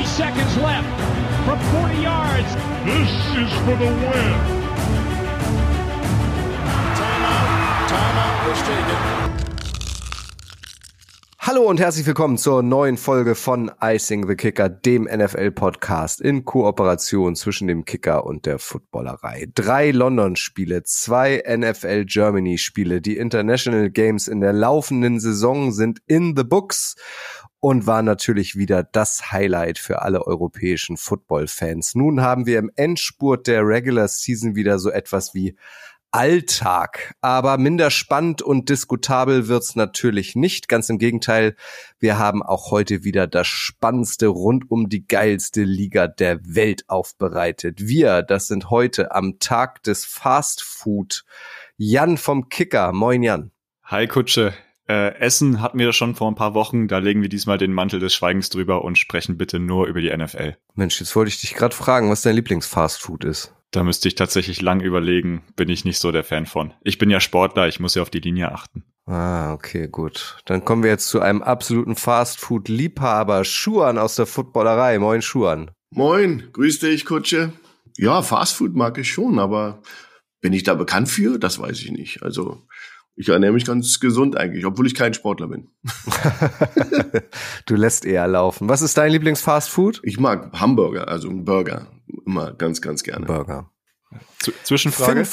Three seconds left from 40 yards. This is for the win. Timeout. Timeout was taken. Hallo und herzlich willkommen zur neuen Folge von Icing the Kicker, dem NFL-Podcast in Kooperation zwischen dem Kicker und der Footballerei. Drei London-Spiele, zwei NFL Germany-Spiele, die International Games in der laufenden Saison sind in the books und war natürlich wieder das Highlight für alle europäischen Football-Fans. Nun haben wir im Endspurt der Regular Season wieder so etwas wie Alltag. Aber minder spannend und diskutabel wird's natürlich nicht. Ganz im Gegenteil, wir haben auch heute wieder das Spannendste rund um die geilste Liga der Welt aufbereitet. Wir, das sind heute am Tag des Fast Food. Jan vom Kicker. Moin Jan. Hi Kutsche. Äh, Essen hatten wir schon vor ein paar Wochen. Da legen wir diesmal den Mantel des Schweigens drüber und sprechen bitte nur über die NFL. Mensch, jetzt wollte ich dich gerade fragen, was dein Lieblingsfastfood ist. Da müsste ich tatsächlich lang überlegen, bin ich nicht so der Fan von. Ich bin ja Sportler, ich muss ja auf die Linie achten. Ah, okay, gut. Dann kommen wir jetzt zu einem absoluten Fastfood-Liebhaber, Schuan aus der Footballerei. Moin, Schuan. Moin, grüß dich, Kutsche. Ja, Fastfood mag ich schon, aber bin ich da bekannt für? Das weiß ich nicht. Also, ich ernähre mich ganz gesund eigentlich, obwohl ich kein Sportler bin. du lässt eher laufen. Was ist dein Lieblingsfastfood? Ich mag Hamburger, also einen Burger. Immer ganz, ganz gerne. Burger. Z Zwischenfrage.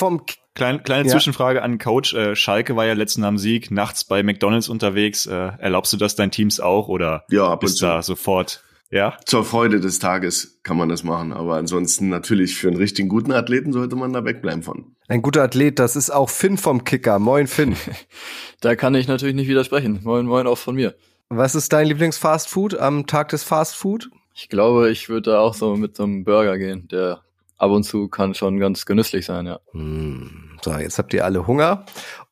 Kleine, kleine Ja. Zwischenfrage an Coach. Äh, Schalke war ja letzten am Sieg, nachts bei McDonalds unterwegs. Äh, erlaubst du das deinen Teams auch oder Ja, ab und bist zu. da sofort? Ja? Zur Freude des Tages kann man das machen, aber ansonsten natürlich für einen richtig guten Athleten sollte man da wegbleiben von. Ein guter Athlet, das ist auch Finn vom Kicker. Moin, Finn. Da kann ich natürlich nicht widersprechen. Moin, moin auch von mir. Was ist dein Lieblingsfastfood am Tag des Fastfood? Ich glaube, ich würde da auch so mit so einem Burger gehen. Der ab und zu kann schon ganz genüsslich sein, ja. Hm, So, jetzt habt ihr alle Hunger.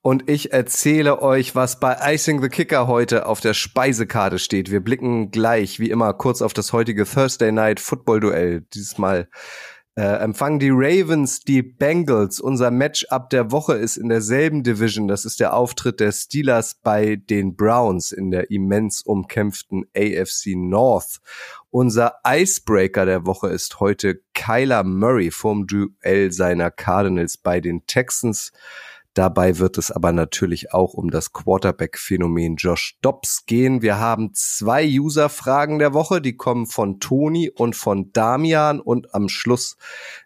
Und ich erzähle euch, was bei Icing the Kicker heute auf der Speisekarte steht. Wir blicken gleich, wie immer, kurz auf das heutige Thursday Night Football Duell. Dieses Mal äh, empfangen die Ravens die Bengals. Unser Matchup der Woche ist in derselben Division. Das ist der Auftritt der Steelers bei den Browns in der immens umkämpften AFC North. Unser Icebreaker der Woche ist heute Kyler Murray vom Duell seiner Cardinals bei den Texans. Dabei wird es aber natürlich auch um das Quarterback-Phänomen Josh Dobbs gehen. Wir haben zwei User-Fragen der Woche, die kommen von Toni und von Damian und am Schluss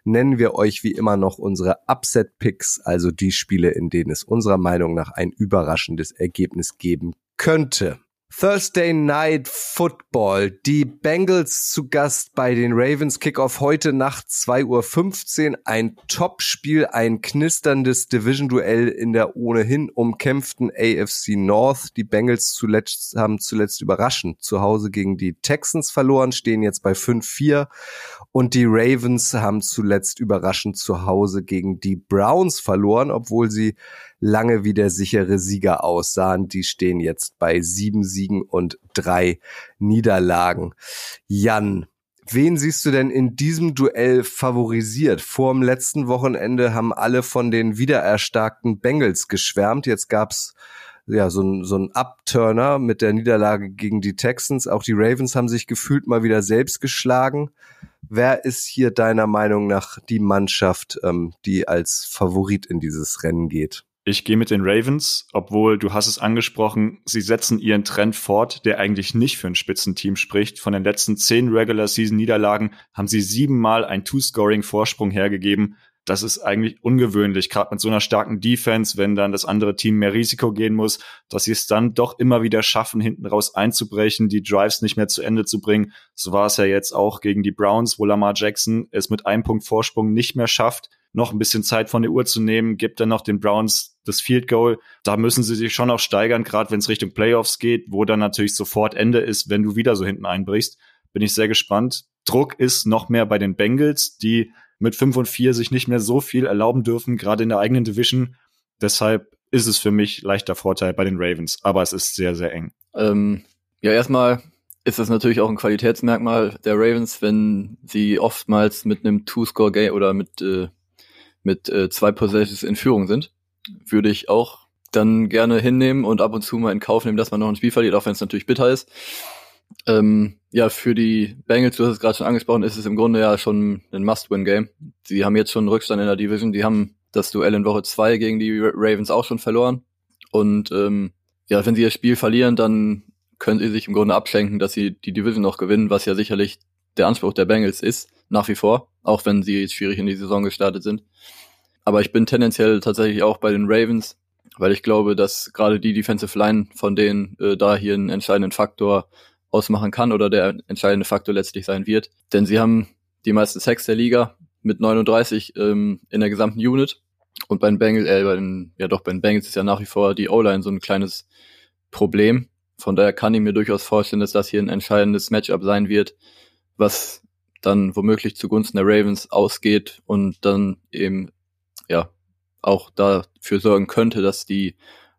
nennen wir euch wie immer noch unsere Upset-Picks, also die Spiele, in denen es unserer Meinung nach ein überraschendes Ergebnis geben könnte. Thursday Night Football. Die Bengals zu Gast bei den Ravens. Kickoff heute Nacht 2.15 Uhr. Ein Topspiel, ein knisterndes Division-Duell in der ohnehin umkämpften AFC North. Die Bengals zuletzt, haben zuletzt überraschend zu Hause gegen die Texans verloren, stehen jetzt bei 5-4. Und die Ravens haben zuletzt überraschend zu Hause gegen die Browns verloren, obwohl sie lange wie der sichere Sieger aussahen. Die stehen jetzt bei sieben Siegen und drei Niederlagen. Jan, wen siehst du denn in diesem Duell favorisiert? Vor dem letzten Wochenende haben alle von den wiedererstarkten Bengals geschwärmt. Jetzt gab's ja, so ein, so ein Upturner mit der Niederlage gegen die Texans. Auch die Ravens haben sich gefühlt mal wieder selbst geschlagen. Wer ist hier deiner Meinung nach die Mannschaft, ähm, die als Favorit in dieses Rennen geht? Ich gehe mit den Ravens, obwohl du hast es angesprochen, sie setzen ihren Trend fort, der eigentlich nicht für ein Spitzenteam spricht. Von den letzten zehn Regular Season Niederlagen haben sie siebenmal einen Two-Scoring-Vorsprung hergegeben. Das ist eigentlich ungewöhnlich, gerade mit so einer starken Defense, wenn dann das andere Team mehr Risiko gehen muss, dass sie es dann doch immer wieder schaffen, hinten raus einzubrechen, die Drives nicht mehr zu Ende zu bringen. So war es ja jetzt auch gegen die Browns, wo Lamar Jackson es mit einem Punkt Vorsprung nicht mehr schafft, noch ein bisschen Zeit von der Uhr zu nehmen, gibt dann noch den Browns das Field Goal. Da müssen sie sich schon auch steigern, gerade wenn es Richtung Playoffs geht, wo dann natürlich sofort Ende ist, wenn du wieder so hinten einbrichst. Bin ich sehr gespannt. Druck ist noch mehr bei den Bengals, die mit 5 und 4 sich nicht mehr so viel erlauben dürfen, gerade in der eigenen Division. Deshalb ist es für mich leichter Vorteil bei den Ravens, aber es ist sehr, sehr eng. Ähm, ja, erstmal ist das natürlich auch ein Qualitätsmerkmal der Ravens, wenn sie oftmals mit einem Two-Score-Game oder mit, äh, mit äh, zwei Possessions in Führung sind. Würde ich auch dann gerne hinnehmen und ab und zu mal in Kauf nehmen, dass man noch ein Spiel verliert, auch wenn es natürlich bitter ist. Ähm, ja, für die Bengals, du hast es gerade schon angesprochen, ist es im Grunde ja schon ein Must-Win-Game. Sie haben jetzt schon einen Rückstand in der Division. Die haben das Duell in Woche zwei gegen die Ravens auch schon verloren. Und ähm, ja, wenn sie das Spiel verlieren, dann können sie sich im Grunde abschenken, dass sie die Division noch gewinnen, was ja sicherlich der Anspruch der Bengals ist, nach wie vor, auch wenn sie jetzt schwierig in die Saison gestartet sind. Aber ich bin tendenziell tatsächlich auch bei den Ravens, weil ich glaube, dass gerade die Defensive Line von denen äh, da hier einen entscheidenden Faktor ausmachen kann oder der entscheidende Faktor letztlich sein wird. Denn sie haben die meisten Sacks der Liga mit 39 ähm, in der gesamten Unit. Und bei den Bengals, äh, bei den, ja doch, bei den Bengals ist ja nach wie vor die O-Line so ein kleines Problem. Von daher kann ich mir durchaus vorstellen, dass das hier ein entscheidendes Matchup sein wird, was dann womöglich zugunsten der Ravens ausgeht und dann eben, ja, auch dafür sorgen könnte, dass die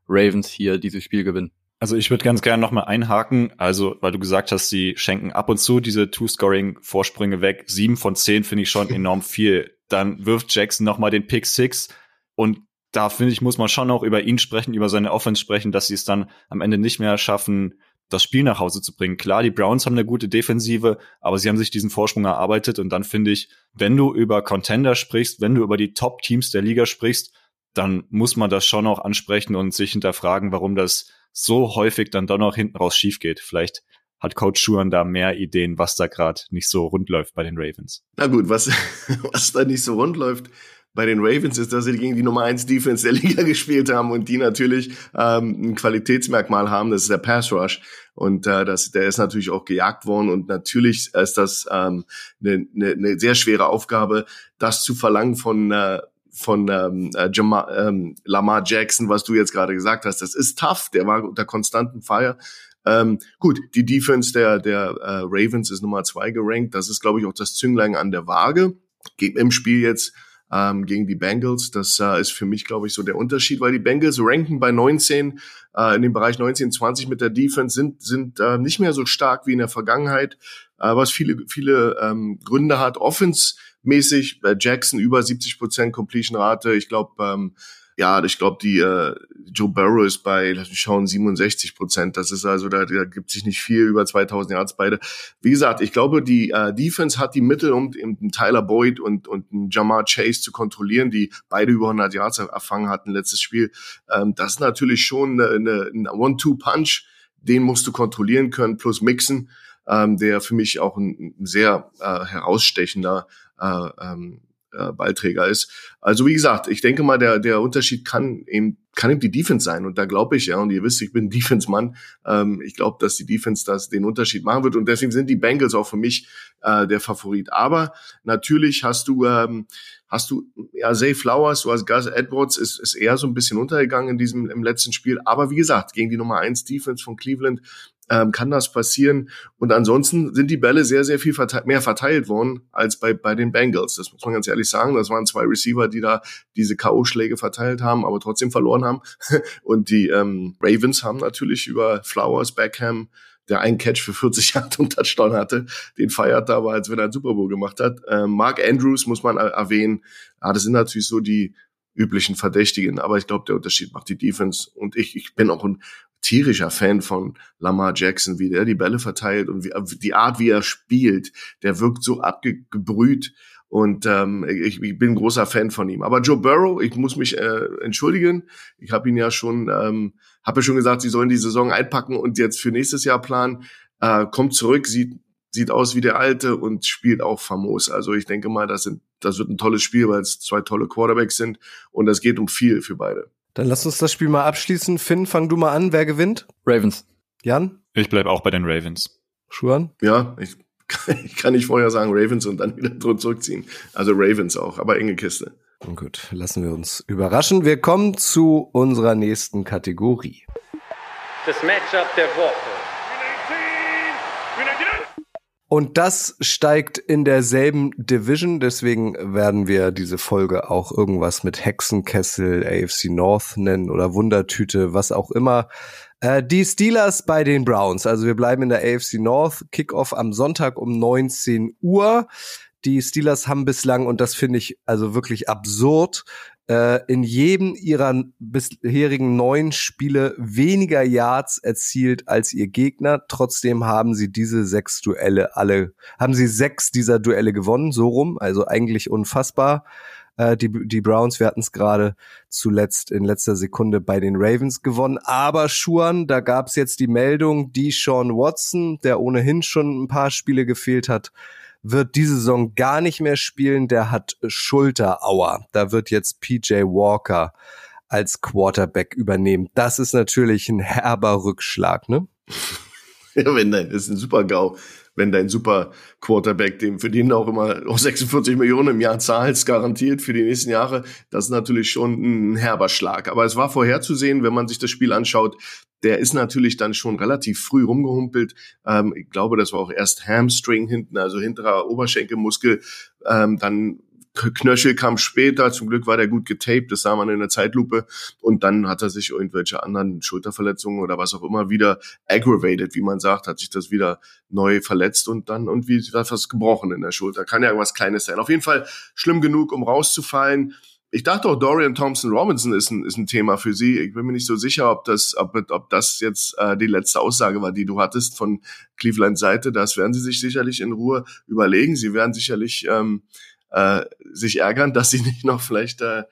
Ravens hier dieses Spiel gewinnen. Also ich würde ganz gerne nochmal einhaken, also weil du gesagt hast, sie schenken ab und zu diese Two-Scoring-Vorsprünge weg. Sieben von zehn finde ich schon enorm viel. Dann wirft Jackson nochmal den Pick Six und da finde ich, muss man schon auch über ihn sprechen, über seine Offense sprechen, dass sie es dann am Ende nicht mehr schaffen, das Spiel nach Hause zu bringen. Klar, die Browns haben eine gute Defensive, aber sie haben sich diesen Vorsprung erarbeitet und dann finde ich, wenn du über Contender sprichst, wenn du über die Top-Teams der Liga sprichst, dann muss man das schon auch ansprechen und sich hinterfragen, warum das so häufig dann doch noch hinten raus schief geht. Vielleicht hat Coach Schuhan da mehr Ideen, was da gerade nicht so rund läuft bei den Ravens. Na gut, was, was da nicht so rund läuft bei den Ravens ist, dass sie gegen die Nummer 1 Defense der Liga gespielt haben und die natürlich ähm, ein Qualitätsmerkmal haben, das ist der Pass Rush. Und äh, das, der ist natürlich auch gejagt worden und natürlich ist das ähm, eine, eine, eine sehr schwere Aufgabe, das zu verlangen von äh, von ähm, äh, Jama, ähm, Lamar Jackson, was du jetzt gerade gesagt hast. Das ist tough, der war unter konstanten Fire. Ähm, gut, die Defense der, der äh, Ravens ist Nummer zwei gerankt. Das ist, glaube ich, auch das Zünglein an der Waage. Geht im Spiel jetzt ähm, gegen die Bengals. Das äh, ist für mich, glaube ich, so der Unterschied, weil die Bengals ranken bei 19 äh, in dem Bereich 19, 20 mit der Defense sind sind äh, nicht mehr so stark wie in der Vergangenheit, äh, was viele viele ähm, Gründe hat. Offense mäßig. Bei Jackson über 70 Prozent Completion Rate. Ich glaube, ähm, ja, ich glaube, die äh, Joe Burrow ist bei, lass mich schauen, 67 Prozent. Das ist also, da, da gibt sich nicht viel über 2000 Yards beide. Wie gesagt, ich glaube, die äh, Defense hat die Mittel, um, um Tyler Boyd und und einen Jamar Chase zu kontrollieren, die beide über 100 Yards erfangen hatten letztes Spiel. Ähm, das ist natürlich schon eine, eine, ein One-Two-Punch. Den musst du kontrollieren können plus mixen, ähm, der für mich auch ein, ein sehr äh, herausstechender äh, ähm, äh, Ballträger ist. Also wie gesagt, ich denke mal, der, der Unterschied kann eben, kann eben die Defense sein. Und da glaube ich, ja, und ihr wisst, ich bin Defense-Mann, ähm, ich glaube, dass die Defense das den Unterschied machen wird. Und deswegen sind die Bengals auch für mich äh, der Favorit. Aber natürlich hast du, ähm, hast du, ja, Zay Flowers, du hast Gus Edwards, ist, ist eher so ein bisschen untergegangen in diesem, im letzten Spiel. Aber wie gesagt, gegen die Nummer eins Defense von Cleveland ähm, kann das passieren. Und ansonsten sind die Bälle sehr, sehr viel verteilt, mehr verteilt worden als bei, bei den Bengals. Das muss man ganz ehrlich sagen. Das waren zwei Receiver, die da diese K.O.-Schläge verteilt haben, aber trotzdem verloren haben. Und die ähm, Ravens haben natürlich über Flowers, Beckham, der einen Catch für 40 Yard und Touchdown hatte, den feiert aber, als wenn er einen Super Bowl gemacht hat. Ähm, Mark Andrews muss man erwähnen. Ja, das sind natürlich so die üblichen Verdächtigen, aber ich glaube, der Unterschied macht die Defense und ich, ich bin auch ein tierischer Fan von Lamar Jackson, wie der die Bälle verteilt und wie, die Art, wie er spielt. Der wirkt so abgebrüht und ähm, ich, ich bin großer Fan von ihm. Aber Joe Burrow, ich muss mich äh, entschuldigen. Ich habe ihn ja schon, ähm, habe ja schon gesagt, sie sollen die Saison einpacken und jetzt für nächstes Jahr planen. Äh, kommt zurück, sieht sieht aus wie der alte und spielt auch famos. Also ich denke mal, das sind das wird ein tolles Spiel, weil es zwei tolle Quarterbacks sind und es geht um viel für beide. Dann lass uns das Spiel mal abschließen. Finn, fang du mal an. Wer gewinnt? Ravens. Jan? Ich bleib auch bei den Ravens. Schuan? Ja, ich, ich kann nicht vorher sagen Ravens und dann wieder zurückziehen. Also Ravens auch, aber enge Kiste. Gut, lassen wir uns überraschen. Wir kommen zu unserer nächsten Kategorie. Das Matchup der Woche. Und das steigt in derselben Division, deswegen werden wir diese Folge auch irgendwas mit Hexenkessel, AFC North nennen oder Wundertüte, was auch immer. Äh, die Steelers bei den Browns, also wir bleiben in der AFC North, Kickoff am Sonntag um 19 Uhr. die Steelers haben bislang, und das finde ich also wirklich absurd, äh, in jedem ihrer bisherigen neun Spiele weniger Yards erzielt als ihr Gegner. Trotzdem haben sie diese sechs Duelle alle, haben sie sechs dieser Duelle gewonnen, so rum, also eigentlich unfassbar. Äh, die, die Browns, wir hatten es gerade zuletzt in letzter Sekunde bei den Ravens gewonnen. Aber Schuan, da gab es jetzt die Meldung, die Sean Watson, der ohnehin schon ein paar Spiele gefehlt hat, wird diese Saison gar nicht mehr spielen. Der hat Schulterauer. Da wird jetzt PJ Walker als Quarterback übernehmen. Das ist natürlich ein herber Rückschlag, ne? Ja, wenn dein, ist ein super GAU, wenn dein super Quarterback, dem für den auch immer auch 46 Millionen im Jahr zahlst, garantiert für die nächsten Jahre, das ist natürlich schon ein herber Schlag. Aber es war vorherzusehen, wenn man sich das Spiel anschaut, der ist natürlich dann schon relativ früh rumgehumpelt. Ähm, ich glaube, das war auch erst Hamstring hinten, also hinterer Oberschenkelmuskel. Ähm, dann Knöchel kam später, zum Glück war der gut getaped, das sah man in der Zeitlupe. Und dann hat er sich irgendwelche anderen Schulterverletzungen oder was auch immer wieder aggravated, wie man sagt, hat sich das wieder neu verletzt und dann irgendwie was gebrochen in der Schulter. Kann ja irgendwas Kleines sein. Auf jeden Fall schlimm genug, um rauszufallen. Ich dachte auch, Dorian Thompson Robinson ist ein, ist ein Thema für Sie. Ich bin mir nicht so sicher, ob das, ob, ob das jetzt äh, die letzte Aussage war, die du hattest von Cleveland Seite. Das werden Sie sich sicherlich in Ruhe überlegen. Sie werden sicherlich ähm, äh, sich ärgern, dass Sie nicht noch vielleicht äh,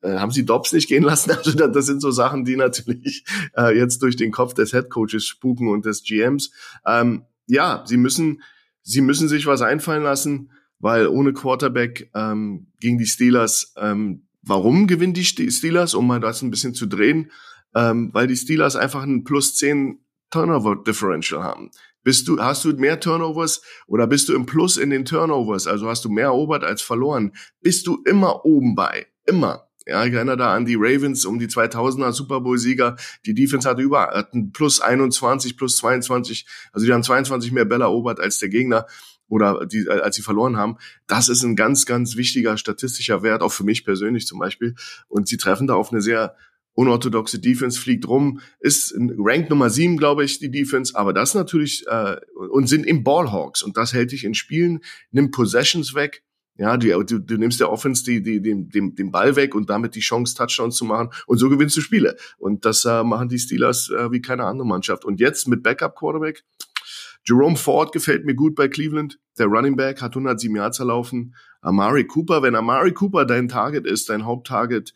äh, haben sie Dobbs nicht gehen lassen? Also das sind so Sachen, die natürlich äh, jetzt durch den Kopf des Headcoaches spuken und des GMs. Ähm, ja, sie müssen, sie müssen sich was einfallen lassen weil ohne Quarterback ähm, gegen die Steelers, ähm, warum gewinnen die Steelers, um mal das ein bisschen zu drehen? Ähm, weil die Steelers einfach ein plus 10 Turnover Differential haben. Bist du, hast du mehr Turnovers oder bist du im Plus in den Turnovers? Also hast du mehr erobert als verloren? Bist du immer oben bei? Immer. Ja, ich erinnere da an die Ravens um die 2000er Super Bowl Sieger. Die Defense hatte über, hatten plus 21, plus 22. Also die haben 22 mehr Bälle erobert als der Gegner oder die, als sie verloren haben. Das ist ein ganz, ganz wichtiger statistischer Wert, auch für mich persönlich zum Beispiel. Und sie treffen da auf eine sehr unorthodoxe Defense, fliegt rum, ist Rank Nummer sieben, glaube ich, die Defense, aber das natürlich, äh, und sind im Ballhawks und das hält dich in Spielen, nimmt Possessions weg, ja, du, du, du nimmst der Offense die, die, den, den, den Ball weg und damit die Chance, Touchdowns zu machen. Und so gewinnst du Spiele. Und das äh, machen die Steelers äh, wie keine andere Mannschaft. Und jetzt mit Backup-Quarterback, Jerome Ford gefällt mir gut bei Cleveland. Der Running Back hat 107 Yards erlaufen. Amari Cooper, wenn Amari Cooper dein Target ist, dein Haupttarget,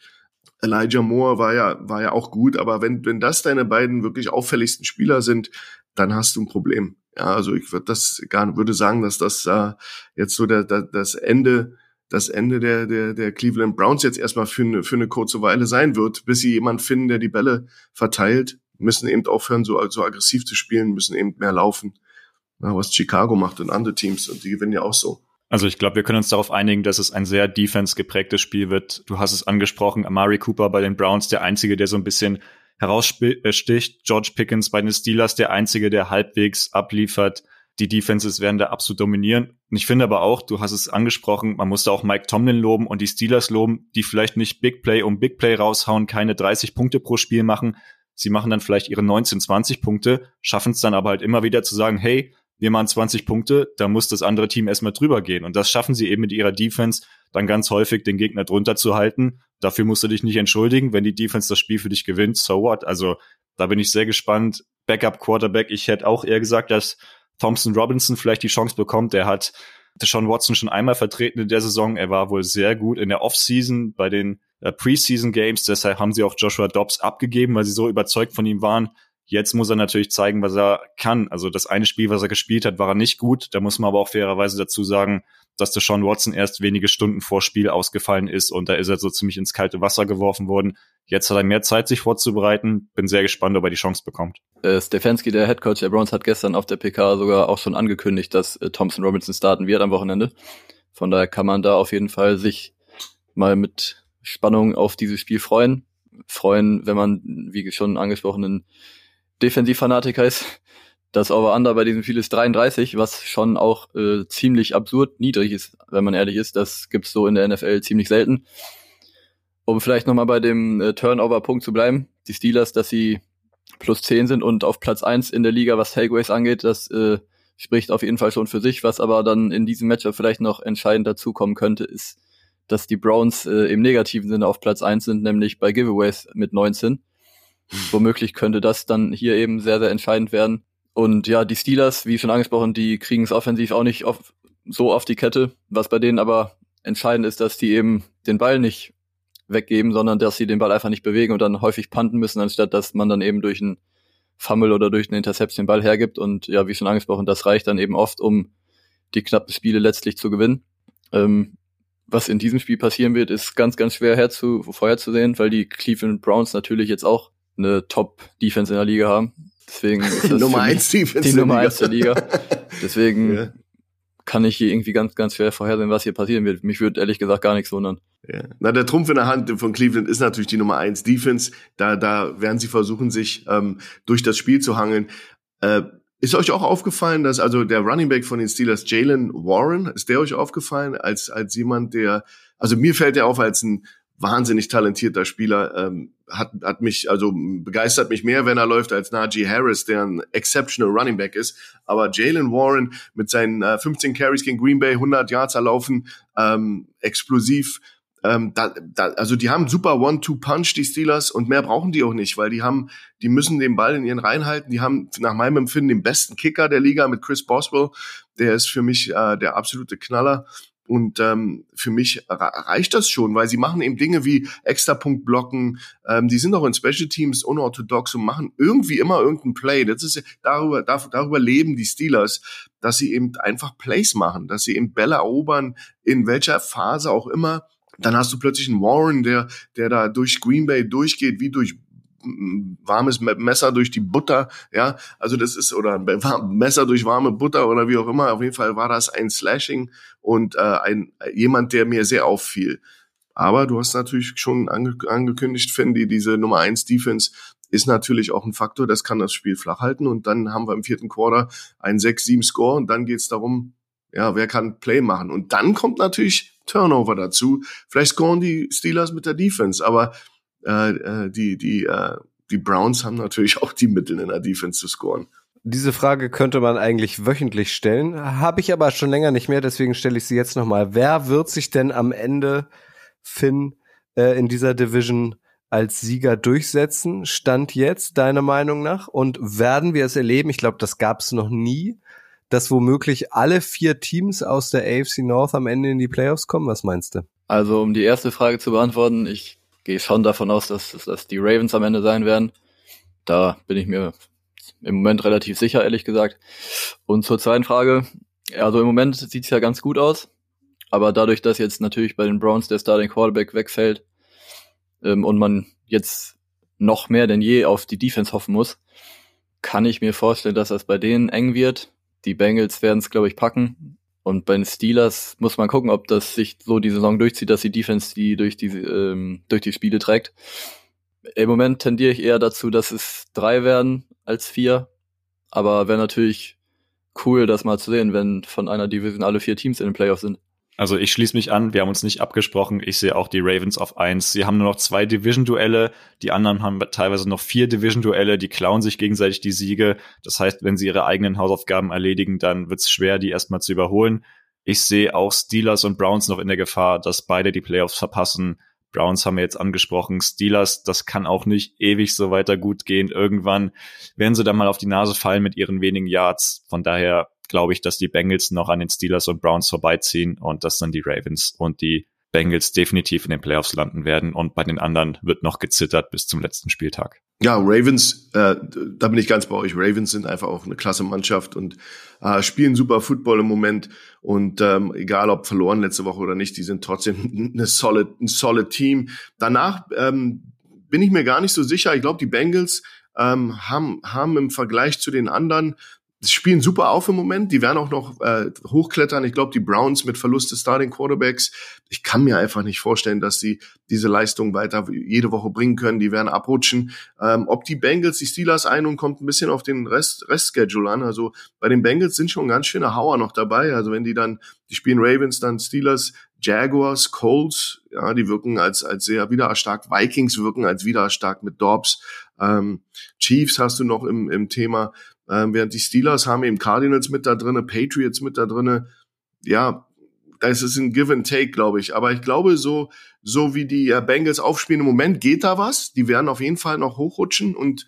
Elijah Moore war ja, war ja auch gut, aber wenn, wenn das deine beiden wirklich auffälligsten Spieler sind, dann hast du ein Problem. Ja, also ich würde das gar würde sagen, dass das äh, jetzt so der, der, das Ende das Ende der, der, der Cleveland Browns jetzt erstmal für eine, für eine kurze Weile sein wird, bis sie jemand finden, der die Bälle verteilt, müssen eben aufhören, so, so aggressiv zu spielen, müssen eben mehr laufen ja, was Chicago macht und andere Teams und die gewinnen ja auch so. Also ich glaube, wir können uns darauf einigen, dass es ein sehr defense geprägtes Spiel wird. Du hast es angesprochen, Amari Cooper bei den Browns, der einzige, der so ein bisschen heraussticht. George Pickens bei den Steelers, der einzige, der halbwegs abliefert. Die Defenses werden da absolut dominieren. Und ich finde aber auch, du hast es angesprochen, man muss da auch Mike Tomlin loben und die Steelers loben, die vielleicht nicht Big Play um Big Play raushauen, keine 30 Punkte pro Spiel machen. Sie machen dann vielleicht ihre 19, 20 Punkte, schaffen es dann aber halt immer wieder zu sagen, hey, wir machen 20 Punkte, da muss das andere Team erstmal drüber gehen. Und das schaffen sie eben mit ihrer Defense dann ganz häufig, den Gegner drunter zu halten. Dafür musst du dich nicht entschuldigen, wenn die Defense das Spiel für dich gewinnt. So what? Also da bin ich sehr gespannt. Backup Quarterback, ich hätte auch eher gesagt, dass Thompson Robinson vielleicht die Chance bekommt. Der hat Deshaun Watson schon einmal vertreten in der Saison. Er war wohl sehr gut in der Offseason bei den äh, Preseason Games. Deshalb haben sie auch Joshua Dobbs abgegeben, weil sie so überzeugt von ihm waren. Jetzt muss er natürlich zeigen, was er kann. Also das eine Spiel, was er gespielt hat, war er nicht gut. Da muss man aber auch fairerweise dazu sagen, dass der Sean Watson erst wenige Stunden vor Spiel ausgefallen ist und da ist er so ziemlich ins kalte Wasser geworfen worden. Jetzt hat er mehr Zeit, sich vorzubereiten. Bin sehr gespannt, ob er die Chance bekommt. Äh, Stefanski, der Head Coach der Browns, hat gestern auf der PK sogar auch schon angekündigt, dass äh, Thompson Robinson starten wird am Wochenende. Von daher kann man da auf jeden Fall sich mal mit Spannung auf dieses Spiel freuen. Freuen, wenn man, wie schon angesprochenen Defensivfanatiker ist. Das Over-Under bei diesem Spiel ist 33, was schon auch äh, ziemlich absurd niedrig ist, wenn man ehrlich ist. Das gibt's so in der NFL ziemlich selten. Um vielleicht nochmal bei dem äh, Turnover-Punkt zu bleiben. Die Steelers, dass sie plus 10 sind und auf Platz 1 in der Liga, was Takeaways angeht, das äh, spricht auf jeden Fall schon für sich. Was aber dann in diesem Matchup vielleicht noch entscheidend dazukommen könnte, ist, dass die Browns äh, im negativen Sinne auf Platz eins sind, nämlich bei Giveaways mit 19. Womöglich könnte das dann hier eben sehr, sehr entscheidend werden. Und ja, die Steelers, wie schon angesprochen, die kriegen es offensiv auch nicht auf, so auf die Kette. Was bei denen aber entscheidend ist, dass die eben den Ball nicht weggeben, sondern dass sie den Ball einfach nicht bewegen und dann häufig panten müssen, anstatt dass man dann eben durch einen Fumble oder durch eine Interception den Ball hergibt. Und ja, wie schon angesprochen, das reicht dann eben oft, um die knappen Spiele letztlich zu gewinnen. Ähm, was in diesem Spiel passieren wird, ist ganz, ganz schwer herzu, vorherzusehen, weil die Cleveland Browns natürlich jetzt auch eine Top-Defense in der Liga haben. Deswegen ist das Nummer eins Defense die der Nummer Liga. eins der Liga. Deswegen Ja. kann ich hier irgendwie ganz, ganz schwer vorhersehen, was hier passieren wird. Mich würde ehrlich gesagt gar nichts wundern. Ja. Na, der Trumpf in der Hand von Cleveland ist natürlich die Nummer eins Defense. Da, da werden sie versuchen, sich ähm, durch das Spiel zu hangeln. Äh, ist euch auch aufgefallen, dass also der Running Back von den Steelers, Jalen Warren, ist der euch aufgefallen als, als jemand, der, also mir fällt er auf als ein wahnsinnig talentierter Spieler, ähm, hat, hat mich, also begeistert mich mehr, wenn er läuft, als Najee Harris, der ein exceptional Running Back ist. Aber Jalen Warren mit seinen äh, 15 Carries gegen Green Bay, 100 Yards erlaufen, ähm, explosiv, ähm, da, da, also die haben super One-Two-Punch, die Steelers, und mehr brauchen die auch nicht, weil die haben, die müssen den Ball in ihren Reihen halten. Die haben nach meinem Empfinden den besten Kicker der Liga mit Chris Boswell. Der ist für mich äh, der absolute Knaller. Und ähm, für mich reicht das schon, weil sie machen eben Dinge wie Extrapunkt blocken. Ähm, die sind auch in Special Teams unorthodox und machen irgendwie immer irgendein Play. Das ist darüber, darüber, leben die Steelers, dass sie eben einfach Plays machen, dass sie eben Bälle erobern, in welcher Phase auch immer. Dann hast du plötzlich einen Warren, der, der da durch Green Bay durchgeht, wie durch warmes Messer durch die Butter, ja, also das ist, oder ein Messer durch warme Butter oder wie auch immer, auf jeden Fall war das ein Slashing und äh, ein jemand, der mir sehr auffiel. Aber du hast natürlich schon ange angekündigt, Fendi, diese Nummer eins Defense ist natürlich auch ein Faktor, das kann das Spiel flach halten und dann haben wir im vierten Quarter einen 6-7 Score und dann geht's darum, ja, wer kann Play machen? Und dann kommt natürlich Turnover dazu. Vielleicht scoren die Steelers mit der Defense, aber äh, äh, die, die, äh, die Browns haben natürlich auch die Mittel in der Defense zu scoren. Diese Frage könnte man eigentlich wöchentlich stellen, habe ich aber schon länger nicht mehr, deswegen stelle ich sie jetzt nochmal. Wer wird sich denn am Ende, Finn, äh, in dieser Division als Sieger durchsetzen? Stand jetzt, deiner Meinung nach? Und werden wir es erleben? Ich glaube, das gab es noch nie dass womöglich alle vier Teams aus der AFC North am Ende in die Playoffs kommen? Was meinst du? Also, um die erste Frage zu beantworten, ich gehe schon davon aus, dass, dass die Ravens am Ende sein werden. Da bin ich mir im Moment relativ sicher, ehrlich gesagt. Und zur zweiten Frage, also im Moment sieht's ja ganz gut aus, aber dadurch, dass jetzt natürlich bei den Browns der Starting Quarterback wegfällt ähm, und man jetzt noch mehr denn je auf die Defense hoffen muss, kann ich mir vorstellen, dass das bei denen eng wird die Bengals werden es, glaube ich, packen. Und bei den Steelers muss man gucken, ob das sich so die Saison durchzieht, dass die Defense die durch die, ähm, durch die Spiele trägt. Im Moment tendiere ich eher dazu, dass es drei werden als vier. Aber wäre natürlich cool, das mal zu sehen, wenn von einer Division alle vier Teams in den Playoffs sind. Also ich schließe mich an, wir haben uns nicht abgesprochen. Ich sehe auch die Ravens auf eins. Sie haben nur noch zwei Division-Duelle, die anderen haben teilweise noch vier Division-Duelle, die klauen sich gegenseitig die Siege. Das heißt, wenn sie ihre eigenen Hausaufgaben erledigen, dann wird es schwer, die erstmal zu überholen. Ich sehe auch Steelers und Browns noch in der Gefahr, dass beide die Playoffs verpassen. Browns haben wir jetzt angesprochen. Steelers, das kann auch nicht ewig so weiter gut gehen. Irgendwann werden sie dann mal auf die Nase fallen mit ihren wenigen Yards. Von daher glaube ich, dass die Bengals noch an den Steelers und Browns vorbeiziehen und dass dann die Ravens und die Bengals definitiv in den Playoffs landen werden und bei den anderen wird noch gezittert bis zum letzten Spieltag. Ja, Ravens, äh, da bin ich ganz bei euch. Ravens sind einfach auch eine klasse Mannschaft und äh, spielen super Football im Moment. Und ähm, egal ob verloren letzte Woche oder nicht, die sind trotzdem eine solid, ein solid Team. Danach ähm, bin ich mir gar nicht so sicher. Ich glaube, die Bengals ähm, haben, haben im Vergleich zu den anderen die spielen super auf im Moment. Die werden auch noch äh, hochklettern. Ich glaube, die Browns mit Verlust des Starting Quarterbacks. Ich kann mir einfach nicht vorstellen, dass sie diese Leistung weiter jede Woche bringen können. Die werden abrutschen. Ähm, ob die Bengals die Steelers ein und kommt ein bisschen auf den Rest Restschedule an. Also bei den Bengals sind schon ganz schöne Hauer noch dabei. Also wenn die dann, die spielen Ravens, dann Steelers, Jaguars, Colts, ja, die wirken als als sehr widerstark. Vikings wirken als widerstark mit Dobbs. Ähm, Chiefs hast du noch im, im Thema. Ähm, während die Steelers haben eben Cardinals mit da drinne, Patriots mit da drinne. Ja, da ist ein Give and Take, glaube ich. Aber ich glaube, so, so wie die äh, Bengals aufspielen im Moment, geht da was. Die werden auf jeden Fall noch hochrutschen und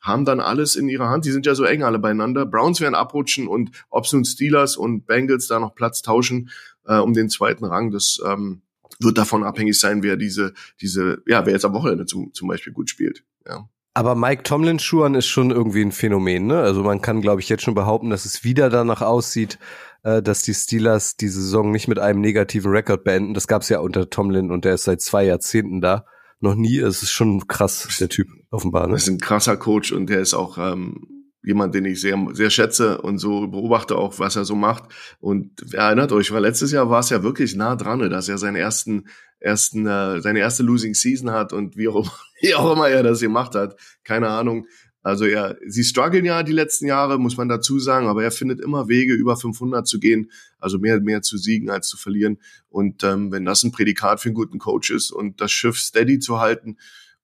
haben dann alles in ihrer Hand. Die sind ja so eng alle beieinander. Browns werden abrutschen und ob es nun Steelers und Bengals da noch Platz tauschen äh, um den zweiten Rang, das ähm, wird davon abhängig sein, wer diese, diese, ja, wer jetzt am Wochenende zum, zum Beispiel gut spielt. Ja. Aber Mike Tomlin Schuhan ist schon irgendwie ein Phänomen, ne? Also man kann, glaube ich, jetzt schon behaupten, dass es wieder danach aussieht, äh, dass die Steelers die Saison nicht mit einem negativen Rekord beenden. Das gab es ja unter Tomlin und der ist seit zwei Jahrzehnten da. Noch nie. Es ist schon krass, der Typ, offenbar. Ne? Das ist ein krasser Coach und der ist auch ähm, jemand, den ich sehr, sehr schätze und so beobachte auch, was er so macht. Und erinnert euch, weil letztes Jahr war es ja wirklich nah dran, dass er seinen ersten, ersten, äh, seine erste Losing Season hat und wie auch immer, wie auch immer er das gemacht hat. Keine Ahnung. Also er, sie strugglen ja die letzten Jahre, muss man dazu sagen, aber er findet immer Wege, über 500 zu gehen, also mehr, mehr zu siegen als zu verlieren. Und ähm, wenn das ein Prädikat für einen guten Coach ist und das Schiff steady zu halten,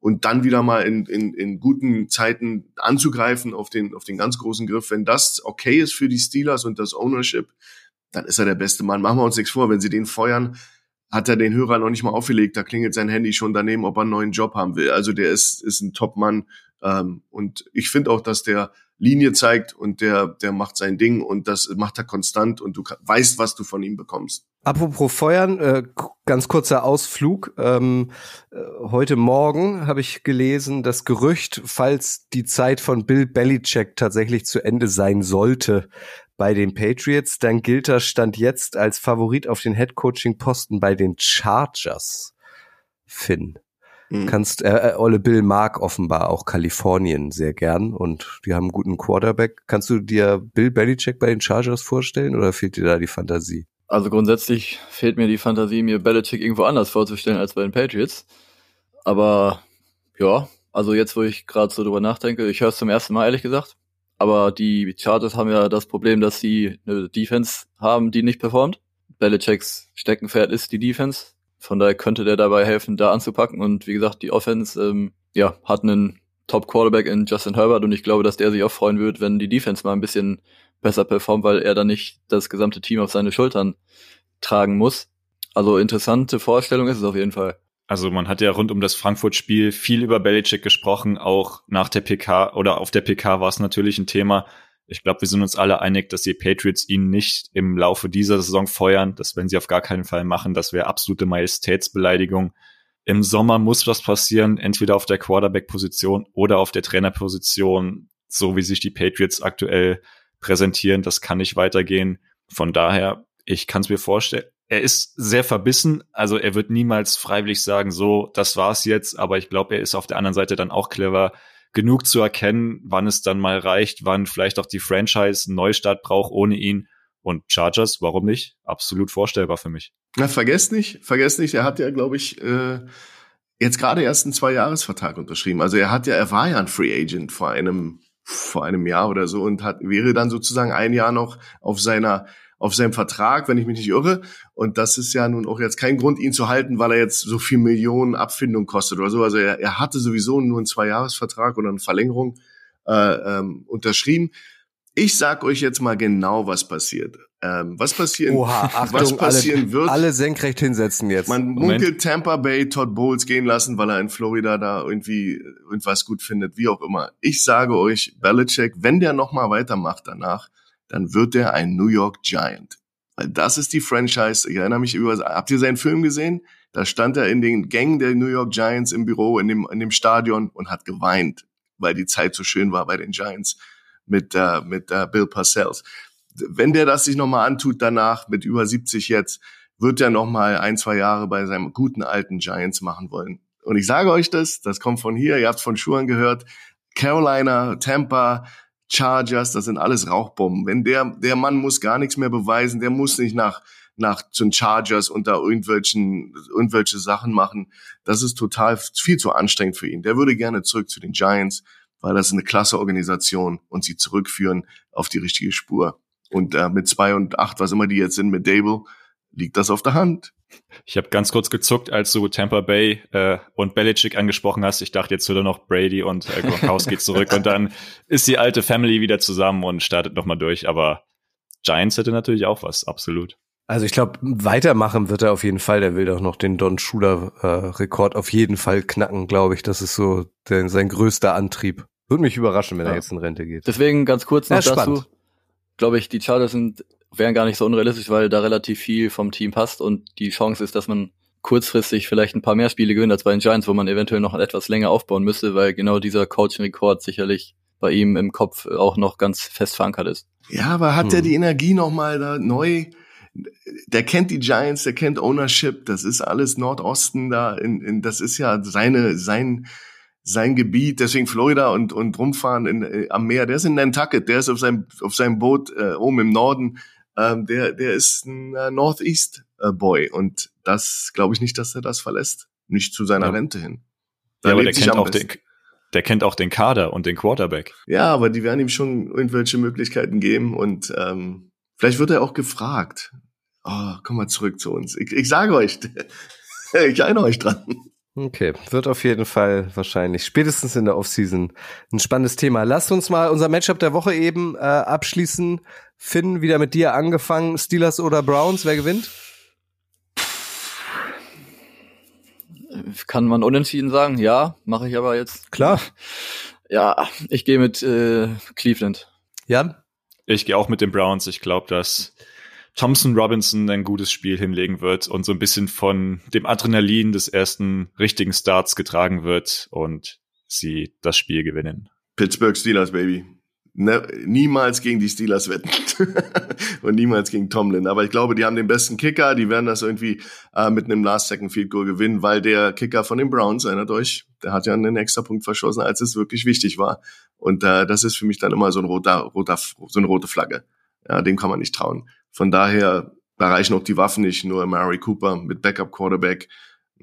und dann wieder mal in, in, in guten Zeiten anzugreifen auf den, auf den ganz großen Griff. Wenn das okay ist für die Steelers und das Ownership, dann ist er der beste Mann. Machen wir uns nichts vor. Wenn sie den feuern, hat er den Hörer noch nicht mal aufgelegt. Da klingelt sein Handy schon daneben, ob er einen neuen Job haben will. Also der ist, ist ein Top-Mann. Ähm, und ich finde auch, dass der Linie zeigt und der, der macht sein Ding und das macht er konstant und du weißt, was du von ihm bekommst. Apropos Feuern, äh, ganz kurzer Ausflug. Ähm, äh, heute Morgen habe ich gelesen, das Gerücht, falls die Zeit von Bill Belichick tatsächlich zu Ende sein sollte bei den Patriots, dann gilt er Stand jetzt als Favorit auf den Headcoaching-Posten bei den Chargers. Finn. Mhm. Kannst, äh, äh, Olle Bill mag offenbar auch Kalifornien sehr gern und die haben einen guten Quarterback. Kannst du dir Bill Belichick bei den Chargers vorstellen oder fehlt dir da die Fantasie? Also grundsätzlich fehlt mir die Fantasie, mir Belichick irgendwo anders vorzustellen als bei den Patriots. Aber ja, also jetzt, wo ich gerade so drüber nachdenke, ich höre es zum ersten Mal ehrlich gesagt. Aber die Chargers haben ja das Problem, dass sie eine Defense haben, die nicht performt. Belichicks Steckenpferd ist die Defense. Von daher könnte der dabei helfen, da anzupacken. Und wie gesagt, die Offense ähm, ja, hat einen Top-Quarterback in Justin Herbert und ich glaube, dass der sich auch freuen wird, wenn die Defense mal ein bisschen besser performt, weil er dann nicht das gesamte Team auf seine Schultern tragen muss. Also interessante Vorstellung ist es auf jeden Fall. Also man hat ja rund um das Frankfurt-Spiel viel über Belichick gesprochen, auch nach der PK oder auf der PK war es natürlich ein Thema. Ich glaube, wir sind uns alle einig, dass die Patriots ihn nicht im Laufe dieser Saison feuern. Das werden sie auf gar keinen Fall machen. Das wäre absolute Majestätsbeleidigung. Im Sommer muss was passieren, entweder auf der Quarterback-Position oder auf der Trainerposition, so wie sich die Patriots aktuell präsentieren. Das kann nicht weitergehen. Von daher, ich kann es mir vorstellen. Er ist sehr verbissen, also er wird niemals freiwillig sagen, so, das war's jetzt, aber ich glaube, er ist auf der anderen Seite dann auch clever genug zu erkennen, wann es dann mal reicht, wann vielleicht auch die Franchise einen Neustart braucht ohne ihn. Und Chargers, warum nicht? Absolut vorstellbar für mich. Na, vergesst nicht, vergesst nicht, er hat ja, glaube ich, äh, jetzt gerade erst einen Zwei-Jahres-Vertrag unterschrieben. Also er hat ja, er war ja ein Free Agent vor einem, vor einem Jahr oder so und hat, wäre dann sozusagen ein Jahr noch auf seiner auf seinem Vertrag, wenn ich mich nicht irre. Und das ist ja nun auch jetzt kein Grund, ihn zu halten, weil er jetzt so viel Millionen Abfindung kostet oder so. Also er, er hatte sowieso nur einen Zweijahresvertrag oder eine Verlängerung äh, ähm, unterschrieben. Ich sag euch jetzt mal genau, was passiert. Ähm, was passieren, Oha, Achtung, was passieren alle, wird. Alle senkrecht hinsetzen jetzt. Man munkelt Tampa Bay Todd Bowles gehen lassen, weil er in Florida da irgendwie irgendwas gut findet, wie auch immer. Ich sage euch, Belichick, wenn der noch mal weitermacht danach, dann wird er ein New York Giant. Weil das ist die Franchise. Ich erinnere mich über, habt ihr seinen Film gesehen? Da stand er in den Gängen der New York Giants im Büro, in dem, in dem Stadion und hat geweint, weil die Zeit so schön war bei den Giants mit, äh, mit äh, Bill Parcells. Wenn der das sich nochmal antut danach, mit über 70 jetzt, wird er nochmal ein, zwei Jahre bei seinem guten alten Giants machen wollen. Und ich sage euch das, das kommt von hier, ihr habt von Schuhen gehört, Carolina, Tampa, Chargers, das sind alles Rauchbomben. Wenn der, der Mann muss gar nichts mehr beweisen, der muss nicht nach, nach den Chargers und da irgendwelchen, irgendwelche Sachen machen. Das ist total viel zu anstrengend für ihn. Der würde gerne zurück zu den Giants, weil das ist eine klasse Organisation und sie zurückführen auf die richtige Spur. Und äh, mit zwei und acht, was immer die jetzt sind, mit Dable, liegt das auf der Hand. Ich habe ganz kurz gezuckt, als du Tampa Bay äh, und Belichick angesprochen hast. Ich dachte, jetzt würde noch Brady und äh, Gronkowski zurück und dann ist die alte Family wieder zusammen und startet nochmal durch. Aber Giants hätte natürlich auch was, absolut. Also ich glaube, weitermachen wird er auf jeden Fall. Der will doch noch den Don Schuler äh, Rekord auf jeden Fall knacken, glaube ich. Das ist so der, sein größter Antrieb. Würde mich überraschen, wenn ja. er jetzt in Rente geht. Deswegen ganz kurz noch ja, dazu. Glaube ich, die Chargers sind wären gar nicht so unrealistisch, weil da relativ viel vom Team passt und die Chance ist, dass man kurzfristig vielleicht ein paar mehr Spiele gewinnt als bei den Giants, wo man eventuell noch etwas länger aufbauen müsste, weil genau dieser Coaching-Rekord sicherlich bei ihm im Kopf auch noch ganz fest verankert ist. Ja, aber hat hm. er die Energie nochmal da neu? Der kennt die Giants, der kennt Ownership, das ist alles Nordosten da, in, in, das ist ja seine, sein, sein Gebiet, deswegen Florida und, und rumfahren in, äh, am Meer, der ist in Nantucket, der ist auf seinem, auf seinem Boot äh, oben im Norden, ähm, der, der ist ein äh, Northeast äh, Boy und das glaube ich nicht, dass er das verlässt, nicht zu seiner ja. Rente hin. Da ja, aber der kennt auch den, der kennt auch den Kader und den Quarterback. Ja, aber die werden ihm schon irgendwelche Möglichkeiten geben und ähm, vielleicht wird er auch gefragt. Oh, komm mal zurück zu uns. Ich, ich sage euch, ich erinnere euch dran. Okay, wird auf jeden Fall wahrscheinlich spätestens in der Offseason ein spannendes Thema. Lasst uns mal unser Matchup der Woche eben äh, abschließen. Finn, wieder mit dir angefangen. Steelers oder Browns, wer gewinnt? Kann man unentschieden sagen? Ja, mache ich aber jetzt. Klar. Ja, ich gehe mit äh, Cleveland. Ja? Ich gehe auch mit den Browns. Ich glaube, dass Thompson Robinson ein gutes Spiel hinlegen wird und so ein bisschen von dem Adrenalin des ersten richtigen Starts getragen wird und sie das Spiel gewinnen. Pittsburgh Steelers, Baby. Ne, niemals gegen die Steelers wetten und niemals gegen Tomlin. Aber ich glaube, die haben den besten Kicker. Die werden das irgendwie äh, mit einem Last-Second-Field-Goal gewinnen, weil der Kicker von den Browns, erinnert euch, der hat ja einen extra Punkt verschossen, als es wirklich wichtig war. Und äh, das ist für mich dann immer so ein roter, roter, so eine rote Flagge. Ja, dem kann man nicht trauen. Von daher erreichen auch die Waffen nicht, nur Mary Cooper mit Backup Quarterback.